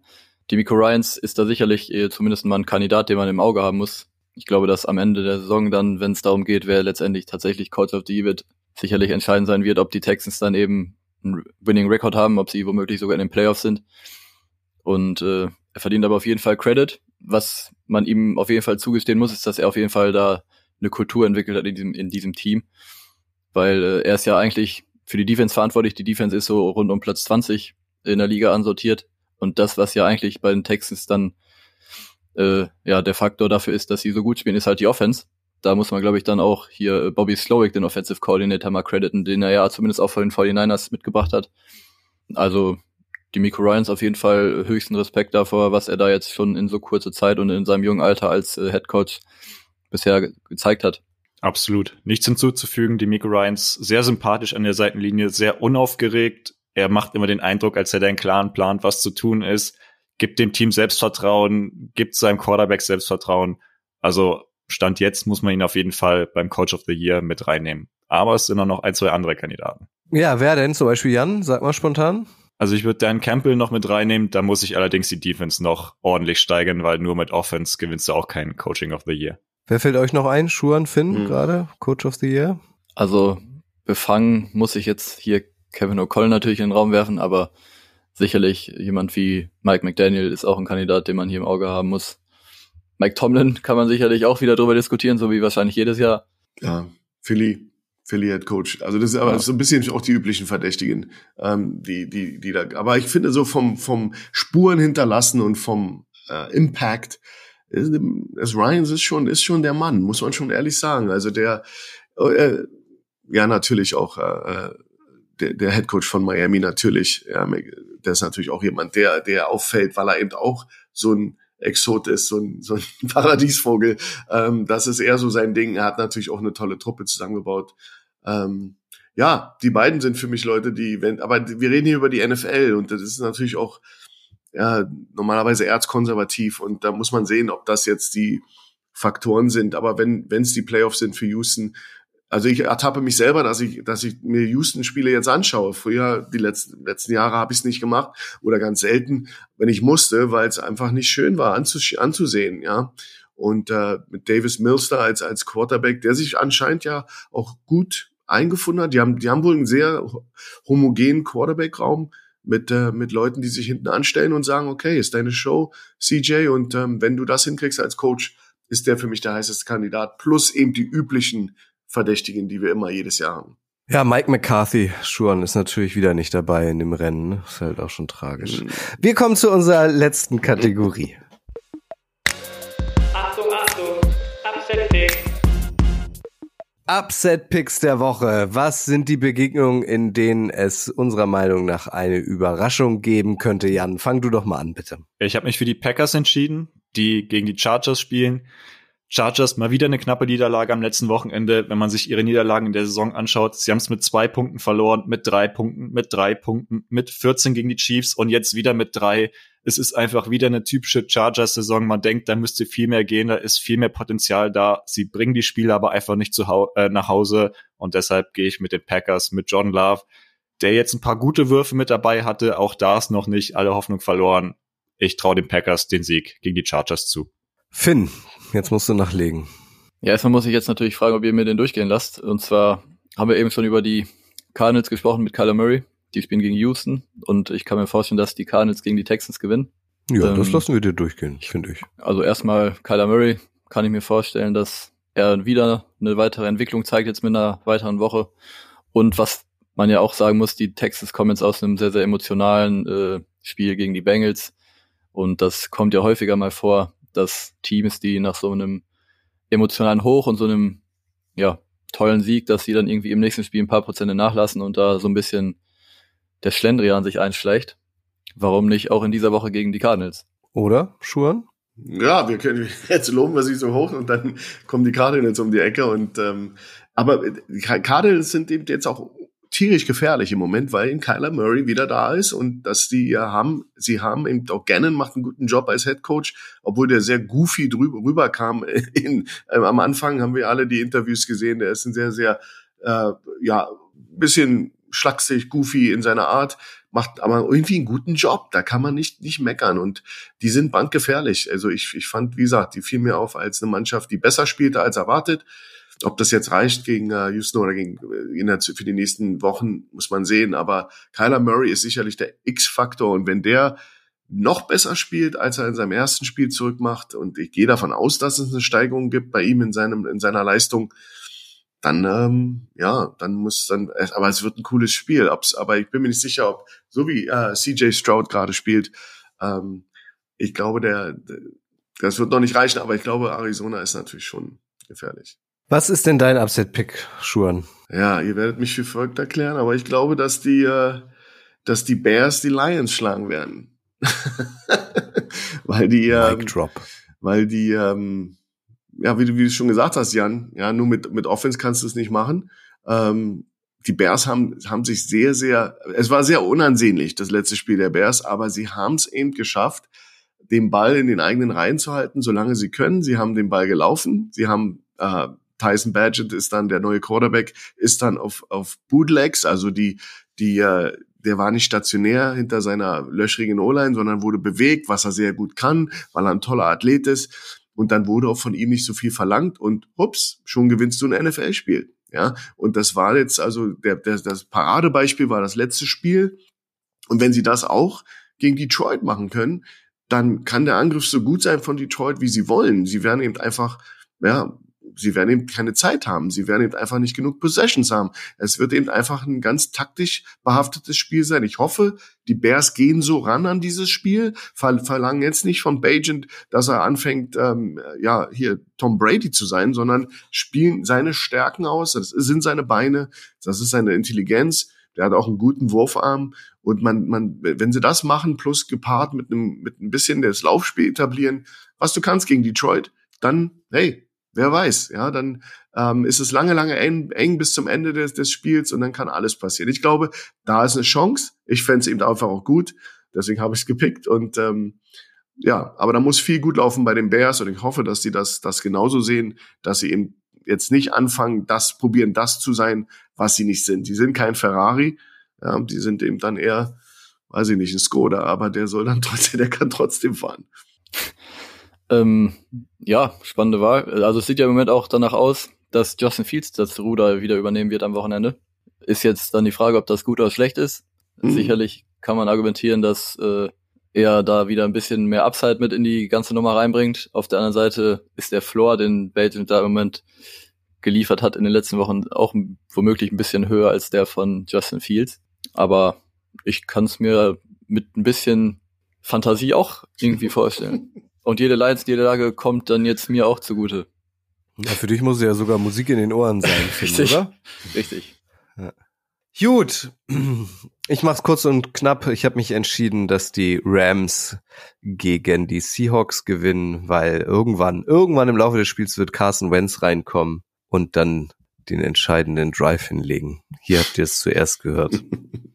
Die Miko Ryans ist da sicherlich eh zumindest mal ein Kandidat, den man im Auge haben muss. Ich glaube, dass am Ende der Saison dann, wenn es darum geht, wer letztendlich tatsächlich Coach of the wird, sicherlich entscheidend sein wird, ob die Texans dann eben einen Winning Record haben, ob sie womöglich sogar in den Playoffs sind. Und äh, er verdient aber auf jeden Fall Credit. Was man ihm auf jeden Fall zugestehen muss, ist, dass er auf jeden Fall da eine Kultur entwickelt hat in diesem, in diesem Team. Weil äh, er ist ja eigentlich für die Defense verantwortlich. Die Defense ist so rund um Platz 20 in der Liga ansortiert. Und das, was ja eigentlich bei den Texans dann äh, ja der Faktor dafür ist, dass sie so gut spielen, ist halt die Offense. Da muss man, glaube ich, dann auch hier Bobby Slowick, den Offensive Coordinator, mal crediten, den er ja zumindest auch von den 49ers mitgebracht hat. Also die Miko Ryans auf jeden Fall höchsten Respekt davor, was er da jetzt schon in so kurzer Zeit und in seinem jungen Alter als äh, Head Coach bisher ge gezeigt hat. Absolut. Nichts hinzuzufügen. Die Miko Ryans sehr sympathisch an der Seitenlinie, sehr unaufgeregt. Er macht immer den Eindruck, als hätte er einen klaren Plan, was zu tun ist. Gibt dem Team Selbstvertrauen, gibt seinem Quarterback Selbstvertrauen. Also Stand jetzt muss man ihn auf jeden Fall beim Coach of the Year mit reinnehmen. Aber es sind auch noch ein, zwei andere Kandidaten. Ja, wer denn? Zum Beispiel Jan? Sag mal spontan. Also ich würde Dan Campbell noch mit reinnehmen, da muss ich allerdings die Defense noch ordentlich steigern, weil nur mit Offense gewinnst du auch kein Coaching of the Year. Wer fällt euch noch ein? Schuan Finn hm. gerade, Coach of the Year? Also befangen muss ich jetzt hier Kevin O'Connell natürlich in den Raum werfen, aber sicherlich jemand wie Mike McDaniel ist auch ein Kandidat, den man hier im Auge haben muss. Mike Tomlin kann man sicherlich auch wieder drüber diskutieren, so wie wahrscheinlich jedes Jahr. Ja, Philly, Affiliate Coach. Also das ist aber ja. so ein bisschen auch die üblichen Verdächtigen, ähm, die, die, die da. Aber ich finde so vom, vom Spuren hinterlassen und vom äh, Impact, ist, ist Ryan ist schon, ist schon der Mann, muss man schon ehrlich sagen. Also der, äh, ja natürlich auch äh, der, der Head Coach von Miami natürlich. Ja, der ist natürlich auch jemand, der, der auffällt, weil er eben auch so ein Exot ist, so ein, so ein Paradiesvogel. Ähm, das ist eher so sein Ding. Er hat natürlich auch eine tolle Truppe zusammengebaut. Ähm, ja, die beiden sind für mich Leute, die, wenn, aber wir reden hier über die NFL und das ist natürlich auch ja, normalerweise erzkonservativ und da muss man sehen, ob das jetzt die Faktoren sind. Aber wenn wenn es die Playoffs sind für Houston, also ich ertappe mich selber, dass ich, dass ich mir Houston-Spiele jetzt anschaue. Früher, die letzten, letzten Jahre habe ich es nicht gemacht oder ganz selten, wenn ich musste, weil es einfach nicht schön war anzus anzusehen, ja. Und äh, mit Davis da als, als Quarterback, der sich anscheinend ja auch gut eingefunden hat. Die haben, die haben wohl einen sehr homogenen Quarterback-Raum mit, äh, mit Leuten, die sich hinten anstellen und sagen, okay, ist deine Show, CJ, und ähm, wenn du das hinkriegst als Coach, ist der für mich der heißeste Kandidat. Plus eben die üblichen Verdächtigen, die wir immer jedes Jahr haben. Ja, Mike McCarthy, Schuren, ist natürlich wieder nicht dabei in dem Rennen. ne? Ist halt auch schon tragisch. Mhm. Wir kommen zu unserer letzten Kategorie. Upset Picks der Woche. Was sind die Begegnungen, in denen es unserer Meinung nach eine Überraschung geben könnte? Jan, fang du doch mal an, bitte. Ich habe mich für die Packers entschieden, die gegen die Chargers spielen. Chargers mal wieder eine knappe Niederlage am letzten Wochenende. Wenn man sich ihre Niederlagen in der Saison anschaut, sie haben es mit zwei Punkten verloren, mit drei Punkten, mit drei Punkten, mit 14 gegen die Chiefs und jetzt wieder mit drei. Es ist einfach wieder eine typische Chargers-Saison. Man denkt, da müsste viel mehr gehen, da ist viel mehr Potenzial da. Sie bringen die Spiele aber einfach nicht zu hau äh, nach Hause und deshalb gehe ich mit den Packers, mit John Love, der jetzt ein paar gute Würfe mit dabei hatte. Auch da ist noch nicht alle Hoffnung verloren. Ich traue den Packers den Sieg gegen die Chargers zu. Finn, jetzt musst du nachlegen. Ja, erstmal muss ich jetzt natürlich fragen, ob ihr mir den durchgehen lasst. Und zwar haben wir eben schon über die Cardinals gesprochen mit Kyler Murray. Die spielen gegen Houston und ich kann mir vorstellen, dass die Cardinals gegen die Texans gewinnen. Ja, das Ähm, lassen wir dir durchgehen, finde ich. Also erstmal Kyler Murray kann ich mir vorstellen, dass er wieder eine weitere Entwicklung zeigt jetzt mit einer weiteren Woche. Und was man ja auch sagen muss, die Texans kommen jetzt aus einem sehr, sehr emotionalen äh, Spiel gegen die Bengals. Und das kommt ja häufiger mal vor, dass Teams, die nach so einem emotionalen Hoch und so einem ja, tollen Sieg, dass sie dann irgendwie im nächsten Spiel ein paar Prozente nachlassen und da so ein bisschen der Schlendrian sich einschleicht. Warum nicht auch in dieser Woche gegen die Cardinals? Oder, Schuren? Ja, wir können jetzt loben wir sie so hoch und dann kommen die Cardinals um die Ecke und ähm, aber die Cardinals sind eben jetzt auch tierisch gefährlich im Moment, weil eben Kyler Murray wieder da ist und dass die ja haben, sie haben eben auch Gannon macht einen guten Job als Head Coach, obwohl der sehr goofy drüber rüberkam. In, äh, am Anfang haben wir alle die Interviews gesehen. Der ist ein sehr sehr äh, ja bisschen schlaksig, goofy in seiner Art, macht aber irgendwie einen guten Job. Da kann man nicht nicht meckern und die sind bankgefährlich. Also ich ich fand, wie gesagt, die fiel mir auf als eine Mannschaft, die besser spielte als erwartet. Ob das jetzt reicht gegen äh, Houston oder gegen äh, in der, für die nächsten Wochen, muss man sehen. Aber Kyler Murray ist sicherlich der X-Faktor. Und wenn der noch besser spielt, als er in seinem ersten Spiel zurückmacht, und ich gehe davon aus, dass es eine Steigerung gibt bei ihm in seinem in seiner Leistung, dann ähm, ja, dann muss dann, aber es wird ein cooles Spiel. Ob's, aber ich bin mir nicht sicher, ob so wie äh, CJ Stroud gerade spielt, ähm, ich glaube, der, der das wird noch nicht reichen. Aber ich glaube, Arizona ist natürlich schon gefährlich. Was ist denn dein Upset-Pick, Schuren? Ja, ihr werdet mich für verrückt erklären, aber ich glaube, dass die, äh, dass die Bears die Lions schlagen werden. weil die, ähm, Mic Drop. weil die, ähm, ja, wie du, wie du schon gesagt hast, Jan, ja, nur mit, mit Offense kannst du es nicht machen. Ähm, die Bears haben, haben sich sehr, sehr, es war sehr unansehnlich, das letzte Spiel der Bears, aber sie haben es eben geschafft, den Ball in den eigenen Reihen zu halten, solange sie können. Sie haben den Ball gelaufen. Sie haben äh, Tyson Badgett ist dann der neue Quarterback, ist dann auf auf Bootlegs, also die die äh, der war nicht stationär hinter seiner löchrigen O-Line, sondern wurde bewegt, was er sehr gut kann, weil er ein toller Athlet ist. Und dann wurde auch von ihm nicht so viel verlangt und hups, schon gewinnst du ein NFL-Spiel. Ja, und das war jetzt also der, der, das Paradebeispiel war das letzte Spiel. Und wenn sie das auch gegen Detroit machen können, dann kann der Angriff so gut sein von Detroit, wie sie wollen. Sie werden eben einfach, ja, sie werden eben keine Zeit haben. Sie werden eben einfach nicht genug Possessions haben. Es wird eben einfach ein ganz taktisch behaftetes Spiel sein. Ich hoffe, die Bears gehen so ran an dieses Spiel, ver verlangen jetzt nicht von Bajent, dass er anfängt, ähm, ja, hier Tom Brady zu sein, sondern spielen seine Stärken aus. Das sind seine Beine, das ist seine Intelligenz. Der hat auch einen guten Wurfarm. Und man, man, wenn sie das machen, plus gepaart mit einem, mit ein bisschen das Laufspiel etablieren, was du kannst gegen Detroit, dann, hey, wer weiß, ja, dann ähm, ist es lange, lange eng, eng bis zum Ende des, des Spiels und dann kann alles passieren. Ich glaube, da ist eine Chance. Ich fände es eben einfach auch gut. Deswegen habe ich es gepickt und ähm, ja, aber da muss viel gut laufen bei den Bears und ich hoffe, dass sie das, das genauso sehen, dass sie eben jetzt nicht anfangen, das probieren, das zu sein, was sie nicht sind. Die sind kein Ferrari, ja, die sind eben dann eher, weiß ich nicht, ein Skoda, aber der soll dann trotzdem, der kann trotzdem fahren. Ähm, ja, spannende Wahl. Also es sieht ja im Moment auch danach aus, dass Justin Fields das Ruder wieder übernehmen wird am Wochenende. Ist jetzt dann die Frage, ob das gut oder schlecht ist. Mhm. Sicherlich kann man argumentieren, dass äh, er da wieder ein bisschen mehr Upside mit in die ganze Nummer reinbringt. Auf der anderen Seite ist der Floor, den Bate da im Moment geliefert hat in den letzten Wochen, auch womöglich ein bisschen höher als der von Justin Fields. Aber ich kann es mir mit ein bisschen Fantasie auch irgendwie vorstellen. Und jede Lions-Niederlage kommt dann jetzt mir auch zugute. Ja, für dich muss ja sogar Musik in den Ohren sein, Richtig. oder? Richtig. Gut, ich mach's kurz und knapp. Ich habe mich entschieden, dass die Rams gegen die Seahawks gewinnen, weil irgendwann, irgendwann im Laufe des Spiels wird Carson Wentz reinkommen und dann den entscheidenden Drive hinlegen. Hier habt ihr es zuerst gehört.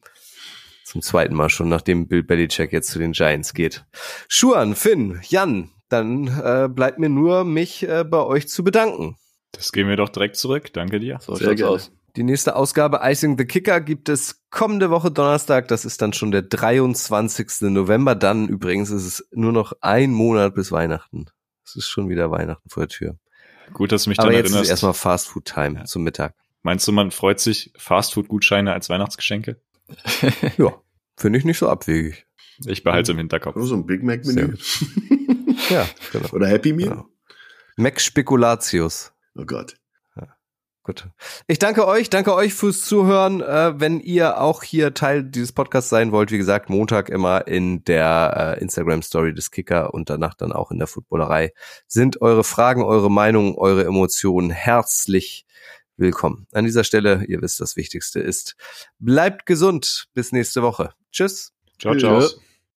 Zum zweiten Mal schon, nachdem Bill Belichick jetzt zu den Giants geht. Schuan, Finn, Jan, dann äh, bleibt mir nur, mich äh, bei euch zu bedanken. Das gehen wir doch direkt zurück. Danke dir. So Sehr gerne. aus. Die nächste Ausgabe Icing the Kicker gibt es kommende Woche Donnerstag. Das ist dann schon der 23. November. Dann übrigens ist es nur noch ein Monat bis Weihnachten. Es ist schon wieder Weihnachten vor der Tür. Gut, dass du mich Aber dann jetzt ist erinnerst. erstmal Fast Food Time Ja. zum Mittag. Meinst du, man freut sich Fastfood-Gutscheine als Weihnachtsgeschenke? Ja, finde ich nicht so abwegig. Ich behalte es im Hinterkopf. Oder so ein Big Mac Menü. Ja, genau. Oder Happy Meal. Ja. Mac Spekulatius. Oh Gott. Gut. Ich danke euch, danke euch fürs Zuhören. Äh, wenn ihr auch hier Teil dieses Podcasts sein wollt, wie gesagt, Montag immer in der äh, Instagram Story des Kicker und danach dann auch in der Footballerei sind eure Fragen, eure Meinungen, eure Emotionen herzlich willkommen. An dieser Stelle, ihr wisst, das Wichtigste ist, bleibt gesund. Bis nächste Woche. Tschüss. Ciao, Tschüss. ciao.